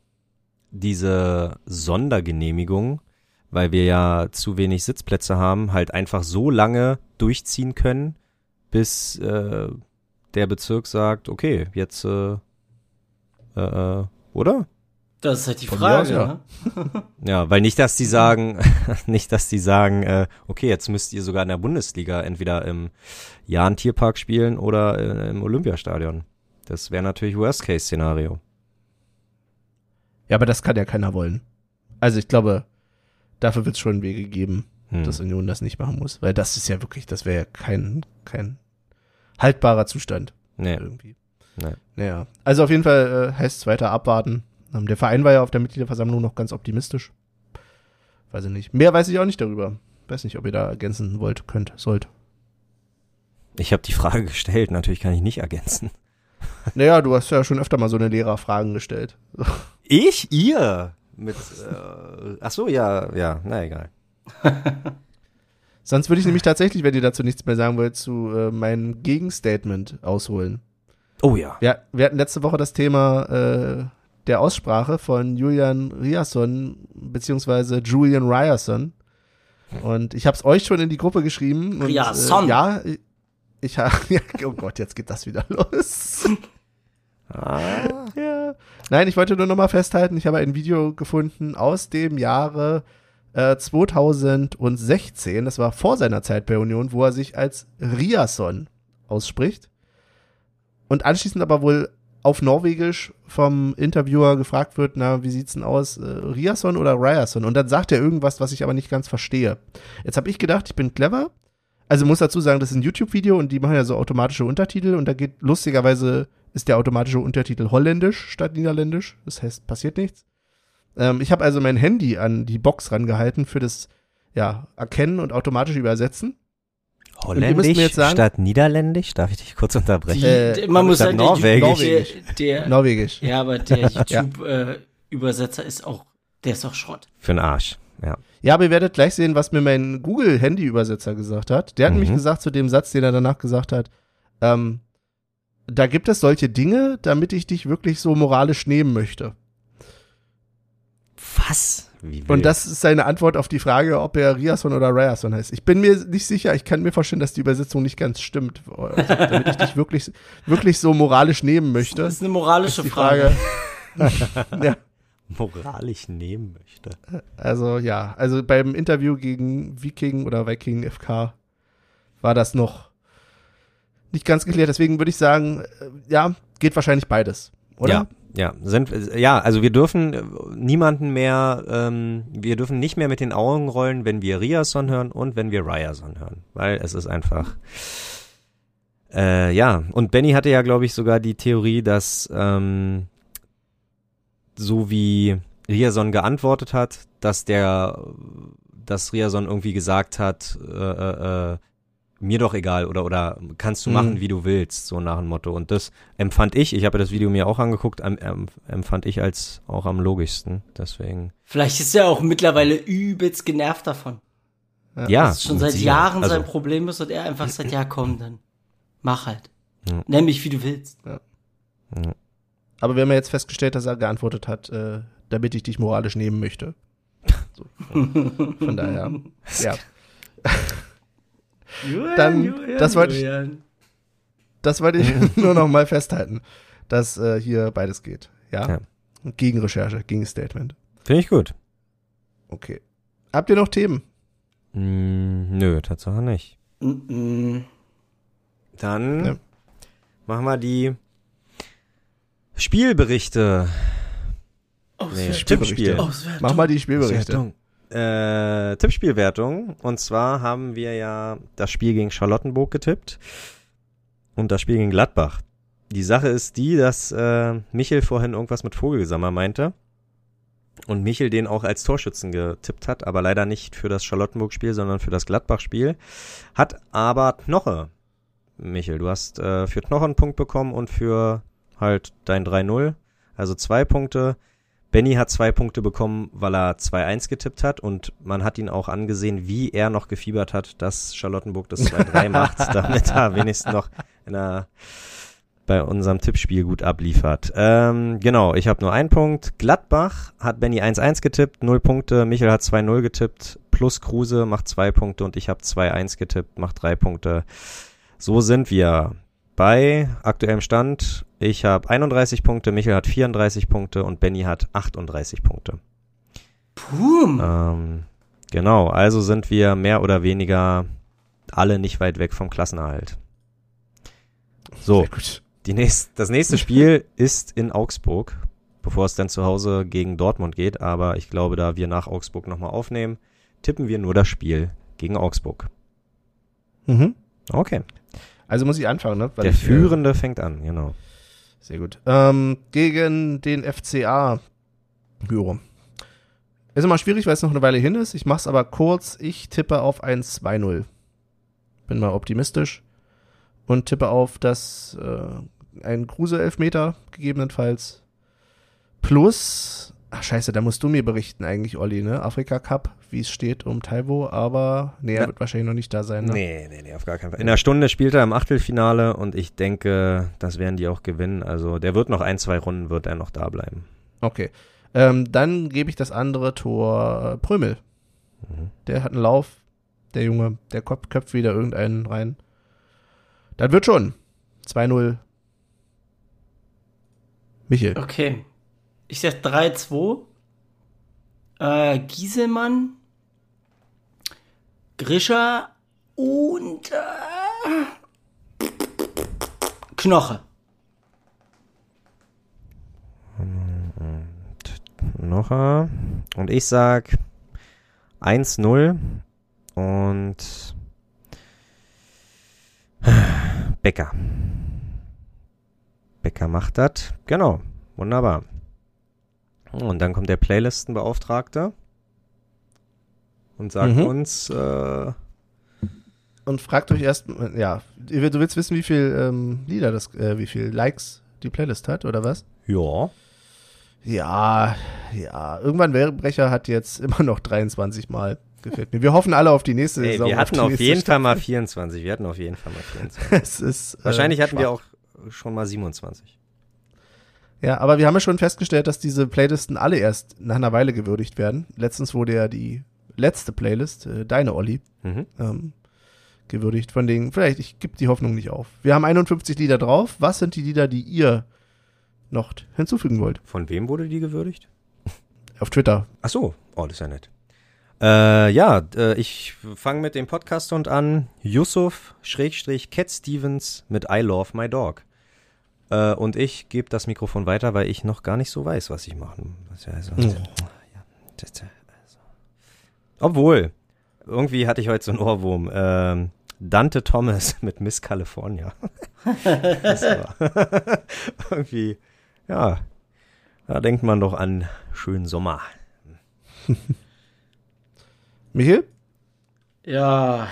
diese Sondergenehmigung, weil wir ja zu wenig Sitzplätze haben, halt einfach so lange durchziehen können, bis äh, der Bezirk sagt, okay, jetzt äh, äh, äh, oder? Das ist halt die Von Frage. aus, ja. ne? Ja, weil nicht, dass die sagen, nicht, dass die sagen, äh, okay, jetzt müsst ihr sogar in der Bundesliga entweder im Jahn-Tierpark spielen oder äh, im Olympiastadion. Das wäre natürlich Worst-Case-Szenario. Ja, aber das kann ja keiner wollen. Also ich glaube, dafür wird es schon Wege geben, Hm. dass Union das nicht machen muss. Weil das ist ja wirklich, das wäre ja kein, kein haltbarer Zustand. Nee, irgendwie. nee. Naja, also auf jeden Fall äh, heißt es weiter abwarten. Ähm, der Verein war ja auf der Mitgliederversammlung noch ganz optimistisch. Weiß ich nicht. Mehr weiß ich auch nicht darüber. Weiß nicht, ob ihr da ergänzen wollt, könnt, sollt. Ich habe die Frage gestellt, natürlich kann ich nicht ergänzen. Naja, du hast ja schon öfter mal so eine Lehrerfragen gestellt. Ich? Ihr? Mit, äh, ach so, ja, ja, na egal. Sonst würde ich nämlich tatsächlich, wenn ihr dazu nichts mehr sagen wollt, zu äh, meinem Gegenstatement ausholen. Oh ja. Wir, wir hatten letzte Woche das Thema äh, der Aussprache von Julian Riasson beziehungsweise Julian Ryerson. Und ich habe es euch schon in die Gruppe geschrieben. Und. Äh, ja, ich, ich habe. Ja, oh Gott, jetzt geht das wieder los. Ah, ja. Nein, ich wollte nur noch mal festhalten, ich habe ein Video gefunden aus dem Jahre äh, 2016. Das war vor seiner Zeit bei Union, wo er sich als Riasson ausspricht. Und anschließend aber wohl auf Norwegisch vom Interviewer gefragt wird, na, wie sieht's denn aus, äh, Riasson oder Ryerson? Und dann sagt er irgendwas, was ich aber nicht ganz verstehe. Jetzt habe ich gedacht, ich bin clever, Also muss dazu sagen, das ist ein YouTube-Video und die machen ja so automatische Untertitel und da geht lustigerweise ist der automatische Untertitel holländisch statt niederländisch. Das heißt, passiert nichts. Ähm, ich habe also mein Handy an die Box rangehalten für das ja, Erkennen und automatisch Übersetzen. Holländisch jetzt sagen, statt Niederländisch? Darf ich dich kurz unterbrechen? Die, äh, man muss sagen, Norwegisch. Der, der, Norwegisch. Ja, aber der YouTube-Übersetzer ja. äh, ist auch, der ist auch Schrott. Für den Arsch, ja. Ja, aber ihr werdet gleich sehen, was mir mein Google-Handy-Übersetzer gesagt hat. Der hat mhm. nämlich gesagt zu dem Satz, den er danach gesagt hat, ähm, da gibt es solche Dinge, damit ich dich wirklich so moralisch nehmen möchte. Was? Und das ist seine Antwort auf die Frage, ob er Riason oder Riason heißt. Ich bin mir nicht sicher, ich kann mir vorstellen, dass die Übersetzung nicht ganz stimmt. Also, damit ich dich wirklich, wirklich so moralisch nehmen möchte. Das ist eine moralische ist Frage. Frage. ja. Moralisch nehmen möchte. Also ja, also beim Interview gegen Viking oder Viking FK war das noch nicht ganz geklärt. Deswegen würde ich sagen, äh, ja, geht wahrscheinlich beides, oder? Ja. Ja, sind, ja, also wir dürfen niemanden mehr, ähm, wir dürfen nicht mehr mit den Augen rollen, wenn wir Riason hören und wenn wir Ryason hören, weil es ist einfach, äh, ja, und Benny hatte ja, glaube ich, sogar die Theorie, dass ähm, so wie Riason geantwortet hat, dass der, dass Riason irgendwie gesagt hat, äh, äh, äh mir doch egal oder oder kannst du machen, mhm. wie du willst, so nach dem Motto. Und das empfand ich, ich habe das Video mir auch angeguckt, empfand ich als auch am logischsten. Deswegen. Vielleicht ist er auch mittlerweile übelst genervt davon. Ja. ja das ist schon seit Jahren also, sein Problem ist und er einfach sagt, ja komm, dann mach halt. Ja. Nenn mich, wie du willst. Ja. Ja. Aber wir haben ja jetzt festgestellt, dass er geantwortet hat, äh, damit ich dich moralisch nehmen möchte. So, von, von daher, ja. Julian, dann, Julian, das wollte ich, das wollte ich nur noch mal festhalten, dass äh, hier beides geht. Ja? ja. Gegen Recherche, gegen Statement. Finde ich gut. Okay. Habt ihr noch Themen? Mm, nö, Tatsache nicht. Mm -mm. Dann ja. machen wir die Spielberichte. Nee, Tippspiel. Mach mal die Spielberichte. Äh, Tippspielwertung. Und zwar haben wir ja das Spiel gegen Charlottenburg getippt und das Spiel gegen Gladbach. Die Sache ist die, dass äh, Michel vorhin irgendwas mit Vogelgesammer meinte und Michel den auch als Torschützen getippt hat, aber leider nicht für das Charlottenburg-Spiel, sondern für das Gladbach-Spiel. Hat aber Knoche, Michel, du hast äh, für Knoche einen Punkt bekommen und für halt dein 3-0, also zwei Punkte. Benny hat zwei Punkte bekommen, weil er 2-1 getippt hat und man hat ihn auch angesehen, wie er noch gefiebert hat, dass Charlottenburg das 2-3 macht, damit er wenigstens noch in der, bei unserem Tippspiel gut abliefert. Ähm, genau, ich habe nur einen Punkt. Gladbach hat Benny 1-1 getippt, 0 Punkte. Michael hat 2-0 getippt, plus Kruse macht 2 Punkte und ich habe 2-1 getippt, macht 3 Punkte. So sind wir bei aktuellem Stand. Ich habe 31 Punkte, Michael hat 34 Punkte und Benny hat 38 Punkte. Boom. Ähm, genau, also sind wir mehr oder weniger alle nicht weit weg vom Klassenerhalt. So, nächst, das nächste Spiel ist in Augsburg, bevor es dann zu Hause gegen Dortmund geht. Aber ich glaube, da wir nach Augsburg nochmal aufnehmen, tippen wir nur das Spiel gegen Augsburg. Mhm. Okay. Also muss ich anfangen, ne? Weil Der ich, äh, Führende äh, fängt an, genau. Sehr gut. Ähm, gegen den FCA. Büro. Ist immer schwierig, weil es noch eine Weile hin ist. Ich mach's aber kurz. Ich tippe auf ein 2-0. Bin mal optimistisch. Und tippe auf, dass äh, ein Kruse-Elfmeter gegebenenfalls plus Ach scheiße, da musst du mir berichten eigentlich, Olli, ne? Afrika Cup, wie es steht um Taiwo, aber nee, er ja. wird wahrscheinlich noch nicht da sein, ne? Nee, nee, nee, auf gar keinen Fall. In einer Stunde spielt er im Achtelfinale und ich denke, das werden die auch gewinnen. Also der wird noch ein, zwei Runden, wird er noch da bleiben. Okay. Ähm, dann gebe ich das andere Tor äh, Prömel. Mhm. Der hat einen Lauf, der Junge, der köpft, köpft wieder irgendeinen rein. Das wird schon. 2-0. Michel. Okay. Ich sag 3-2. Äh, Gieselmann, Grischer und äh, Knoche. Knoche. Und ich sag 1-0 und Becker. Becker macht das. Genau. Wunderbar. Und dann kommt der Playlistenbeauftragte und sagt Mhm. uns, äh, Und fragt euch erst, ja, du willst wissen, wie viel ähm, Lieder das, äh, wie viel Likes die Playlist hat, oder was? ja, Ja, ja. Irgendwann Werbrecher hat jetzt immer noch 23 Mal gefällt mir. Wir hoffen alle auf die nächste ey, Saison. wir hatten auf nächste jeden Fall mal Staffel. 24. Wir hatten auf jeden Fall mal 24. Es ist, äh, Wahrscheinlich hatten wir schwach. auch schon mal 27. Ja, aber wir haben ja schon festgestellt, dass diese Playlisten alle erst nach einer Weile gewürdigt werden. Letztens wurde ja die letzte Playlist, äh, deine Olli, Mhm. ähm, gewürdigt. Von denen, vielleicht, ich gebe die Hoffnung nicht auf. Wir haben 51 Lieder drauf. Was sind die Lieder, die ihr noch hinzufügen wollt? Von wem wurde die gewürdigt? Auf Twitter. Ach so, oh, das ist ja nett. Äh, ja, äh, ich fange mit dem Podcast-Hund an. Yusuf, Schrägstrich, Cat Stevens mit I Love My Dog. Äh, und ich gebe das Mikrofon weiter, weil ich noch gar nicht so weiß, was ich machen. Was, also, Oh. also. Obwohl, irgendwie hatte ich heute so einen Ohrwurm. Ähm, Dante Thomas mit Miss California. das war irgendwie, ja, da denkt man doch an schönen Sommer. Michael? Ja.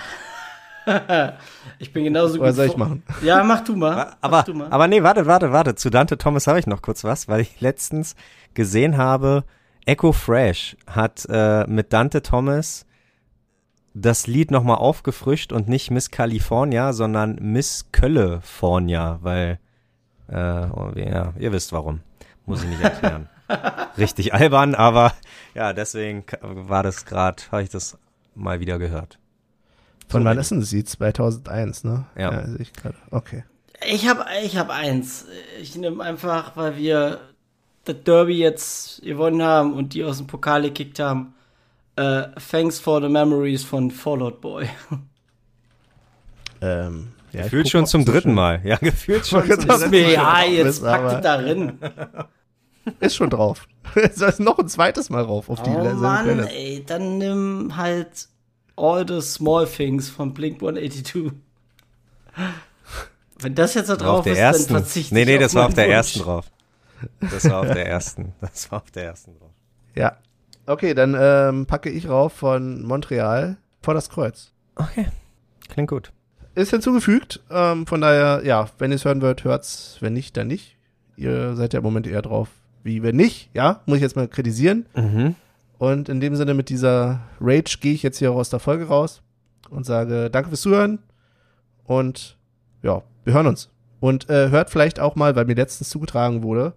Ich bin genauso gut. soll ich machen? Ja, mach du mal. Aber, mach du mal. aber nee, warte, warte, warte. Zu Dante Thomas habe ich noch kurz was, weil ich letztens gesehen habe, Echo Fresh hat äh, mit Dante Thomas das Lied nochmal aufgefrischt und nicht Miss California, sondern Miss California, weil, äh, oh, ja, ihr wisst warum. Muss ich nicht erklären. Richtig albern, aber ja, deswegen war das gerade, habe ich das mal wieder gehört. Von So, wann ist denn sie? 2001, ne? Ja. sehe ich gerade. Okay. Ich habe ich hab eins. Ich nehme einfach, weil wir das Derby jetzt gewonnen haben und die aus dem Pokal gekickt haben. Äh, Thanks for the Memories von Fallout Boy. Ähm, ja, Gefühlt schon zum dritten Mal. Ja, gefühlt schon zum mir schon ja, drauf jetzt ist, packt es darin. Ist schon drauf. Es ist noch ein zweites Mal rauf auf die Oh Mann, ey, dann nimm halt All the Small Things von Blink 182. Wenn das jetzt da auf drauf der ist, ersten. dann verzichte Nee, ich nee, auf das war auf der Wunsch. ersten drauf. Das war auf der ersten. Das war auf der ersten drauf. Ja. Okay, dann ähm, packe ich rauf von Montreal vor das Kreuz. Okay. Klingt gut. Ist hinzugefügt. Ähm, von daher, ja, wenn ihr es hören wollt, hört's. Wenn nicht, dann nicht. Ihr seid ja im Moment eher drauf, wie wenn nicht. Ja, muss ich jetzt mal kritisieren. Mhm. Und in dem Sinne mit dieser Rage gehe ich jetzt hier aus der Folge raus und sage danke fürs Zuhören und ja, wir hören uns. Und äh, hört vielleicht auch mal, weil mir letztens zugetragen wurde,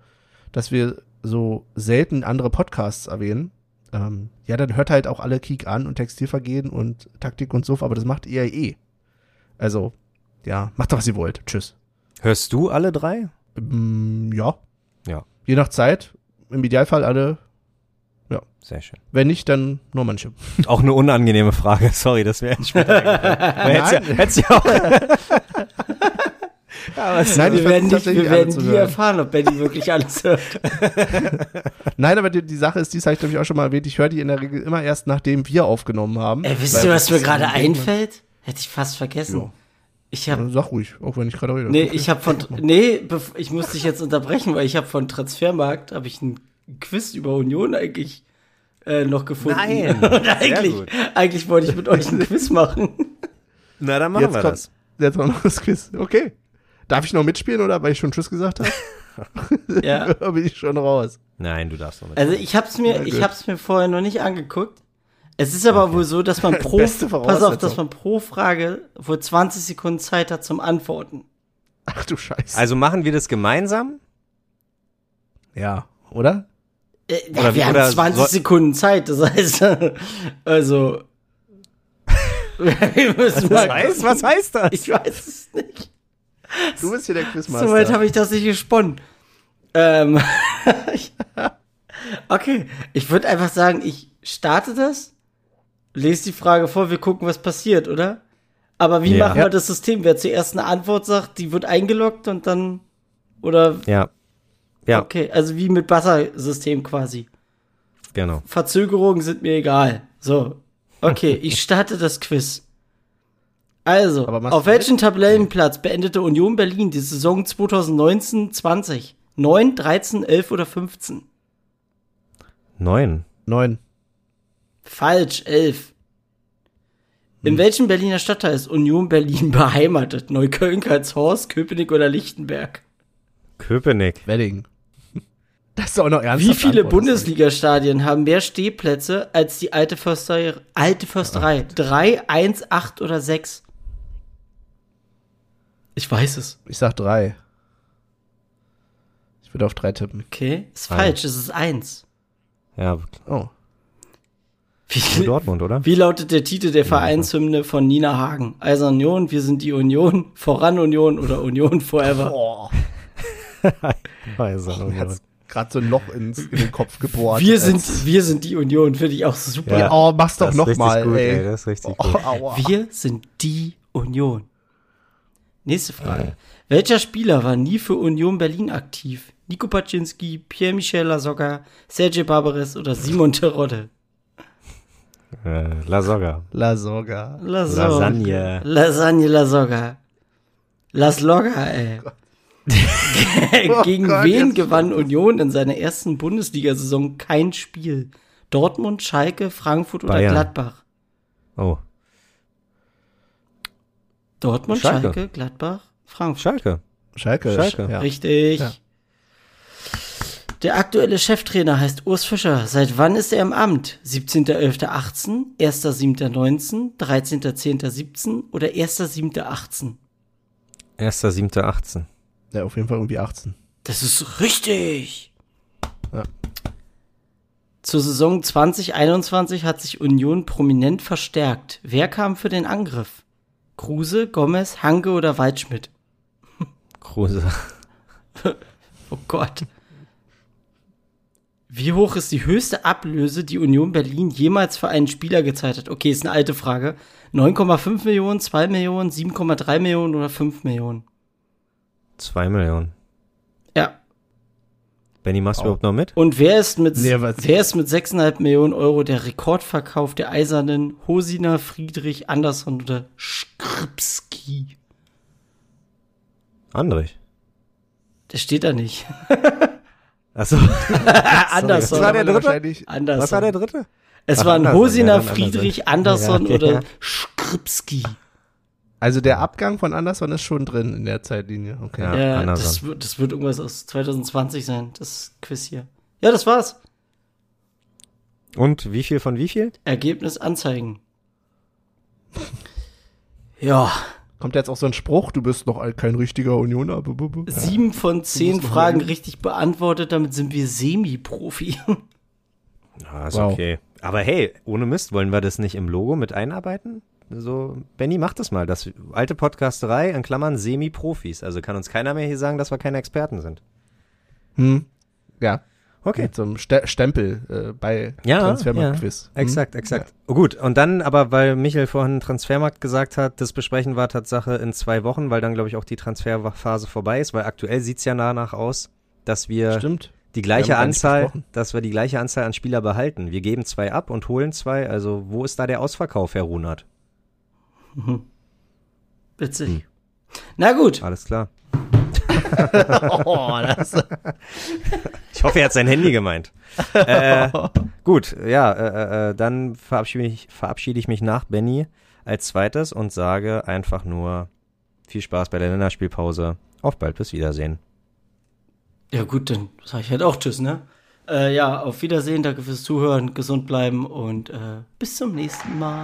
dass wir so selten andere Podcasts erwähnen. Ähm, ja, dann hört halt auch alle Kiek an und Textilvergehen und Taktik und so, aber das macht ihr eh. Also, ja, macht doch, was ihr wollt. Tschüss. Hörst du alle drei? Ähm, ja. Ja. Je nach Zeit. Im Idealfall alle. Sehr schön. Wenn nicht, dann nur manche. Auch eine unangenehme Frage. Sorry, das wäre jetzt später. Hätt's ja, Nein. hätt's ja auch. ja, aber es- Nein, Wir werden, nicht, wir werden nie hören. erfahren, ob Benny wirklich alles hört. Nein, aber die, die Sache ist, dies habe ich glaube ich auch schon mal erwähnt, ich höre die in der Regel immer erst, nachdem wir aufgenommen haben. Ey, wisst ihr, was mir gerade einfällt? Hätte ich fast vergessen. Ja. Ich habe Sag ruhig, auch wenn ich gerade rede. Nee, ich habe von nee, ich muss dich jetzt unterbrechen, weil ich habe von Transfermarkt habe ich ein Quiz über Union eigentlich äh, noch gefunden. Nein, eigentlich, gut. eigentlich wollte ich mit euch ein Quiz machen. Na, dann machen jetzt wir kommt, das. Jetzt noch das Quiz. Okay. Darf ich noch mitspielen oder weil ich schon Tschüss gesagt habe? Ja. Da bin ich schon raus. Nein, du darfst noch mit. Also ich hab's mir, Na ich hab's mir vorher noch nicht angeguckt. Es ist aber wohl so, dass man pro, pass auf, dass man pro Frage wohl 20 Sekunden Zeit hat zum Antworten. Ach du Scheiße. Also machen wir das gemeinsam? ja, oder? Äh, Oder ja, wir oder haben 20 soll- Sekunden Zeit, das heißt, also. wir müssen mal gucken. was heißt das? Ich weiß es nicht. Du bist hier der Quizmaster. Soweit habe ich das nicht gesponnen. Ähm, okay, ich würde einfach sagen, ich starte das, lese die Frage vor, wir gucken, was passiert, oder? Aber wie Ja. machen wir das System? Wer zuerst eine Antwort sagt, die wird eingeloggt und dann oder Ja. Ja, okay, also wie mit Buzzer-System quasi. genau. Verzögerungen sind mir egal. So, okay, ich starte das Quiz. Also, auf welchem Tabellenplatz beendete Union Berlin die Saison 2019-20? 9, 13, 11 oder 15? Neun. Neun. Falsch, 11. In Hm. welchem Berliner Stadtteil ist Union Berlin beheimatet? Neukölln, Karlshorst, Köpenick oder Lichtenberg? Köpenick. Wedding. Das ist auch noch ernst. Wie viele Bundesliga-Stadien haben mehr Stehplätze als die alte Försterei? Alte Försterei. Drei, eins, acht oder sechs? Ich weiß es. Ich sag drei. Ich würde auf drei tippen. Okay, ist Eins. falsch. Es ist eins. Ja, Oh. Wie, Dortmund, oder? wie lautet der Titel der Vereinshymne von Nina Hagen? Eisern Union, wir sind die Union, Voran Union oder Union Forever? Boah. Weiß er gerade so ein Loch ins, in den Kopf gebohrt. Wir sind, wir sind die Union, finde ich auch super. Ja. Oh, mach's doch Das ist noch richtig mal, gut, ey. ey. Das ist richtig Oh, gut. aua. Wir sind die Union. Nächste Frage. Welcher Spieler war nie für Union Berlin aktiv? Nico Paczynski, Pierre-Michel Lasogga, Sergej Barbares oder Simon Terodde? Äh, La Soga. La Soga. Lasogga. Lasagne. Lasagne Lasogga. Las ey. Gegen Gott, wen gewann Union in seiner ersten Bundesliga-Saison kein Spiel? Dortmund, Schalke, Frankfurt oder Bayern. Gladbach? Oh, Dortmund, Schalke. Schalke, Gladbach, Frankfurt. Schalke. Schalke. Schalke. Ja. Richtig. Ja. Der aktuelle Cheftrainer heißt Urs Fischer. Seit wann ist er im Amt? 17.11.18, 1.7.19, 13.10.17 oder 1.7.18? 1.7.18. ja, auf jeden Fall irgendwie 18. Das ist richtig. Ja. Zur Saison 2021 hat sich Union prominent verstärkt. Wer kam für den Angriff? Kruse, Gomez, Hanke oder Waldschmidt? Kruse. Oh Gott. Wie hoch ist die höchste Ablöse, die Union Berlin jemals für einen Spieler gezahlt hat? Okay, ist eine alte Frage. 9,5 Millionen, 2 Millionen, 7,3 Millionen oder 5 Millionen? 2 Millionen. Ja. Benny, machst du überhaupt noch mit? Und wer ist mit, Nee, wer ist mit 6,5 Millionen Euro der Rekordverkauf der Eisernen Hosiner, Friedrich, Andersson oder Skripski? Andrich. Der steht da nicht. Achso. Andersson. Was war der dritte? Andersson. Was war der dritte? Es Ach, waren Andersson, Hosiner, ja. Friedrich, Andersson Ja, okay, oder. Skripski. Also der Abgang von Anderson ist schon drin in der Zeitlinie. Okay. Ja. Ja, das wird, das wird irgendwas aus 2020 sein, das Quiz hier. Ja, das war's. Und wie viel von wie viel? Ergebnis anzeigen. Ja, Kommt jetzt auch so ein Spruch, du bist noch kein richtiger Unioner. sieben von zehn Fragen richtig beantwortet, damit sind wir Semi-Profi. Ja, ist Wow. okay. Aber hey, ohne Mist, wollen wir das nicht im Logo mit einarbeiten? So, Benny, mach das mal. Das alte Podcasterei, in Klammern Semi-Profis. Also kann uns keiner mehr hier sagen, dass wir keine Experten sind. Hm. Ja. Okay. Mit so einem Ste Stempel äh, bei Ja, Transfermarkt-Quiz. Hm? Exakt, exakt. Oh, gut, und dann aber, weil Michael vorhin Transfermarkt gesagt hat, das besprechen wir Tatsache in zwei Wochen, weil dann, glaube ich, auch die Transferphase vorbei ist, weil aktuell sieht's ja danach aus, dass wir Stimmt. die gleiche Wir Anzahl, dass wir die gleiche Anzahl an Spieler behalten. Wir geben zwei ab und holen zwei. Also wo ist da der Ausverkauf, Herr Runert? Witzig. Hm. Na gut, Alles klar. Oh, Ich hoffe, er hat sein Handy gemeint. äh, gut, ja, äh, äh, dann verabschiede ich, verabschiede ich mich nach Benny als zweites und sage einfach nur viel Spaß bei der Länderspielpause. Auf bald, bis Wiedersehen. ja gut, dann sage ich halt auch Tschüss, ne? Äh, ja, auf Wiedersehen, danke fürs Zuhören, gesund bleiben und äh, bis zum nächsten Mal.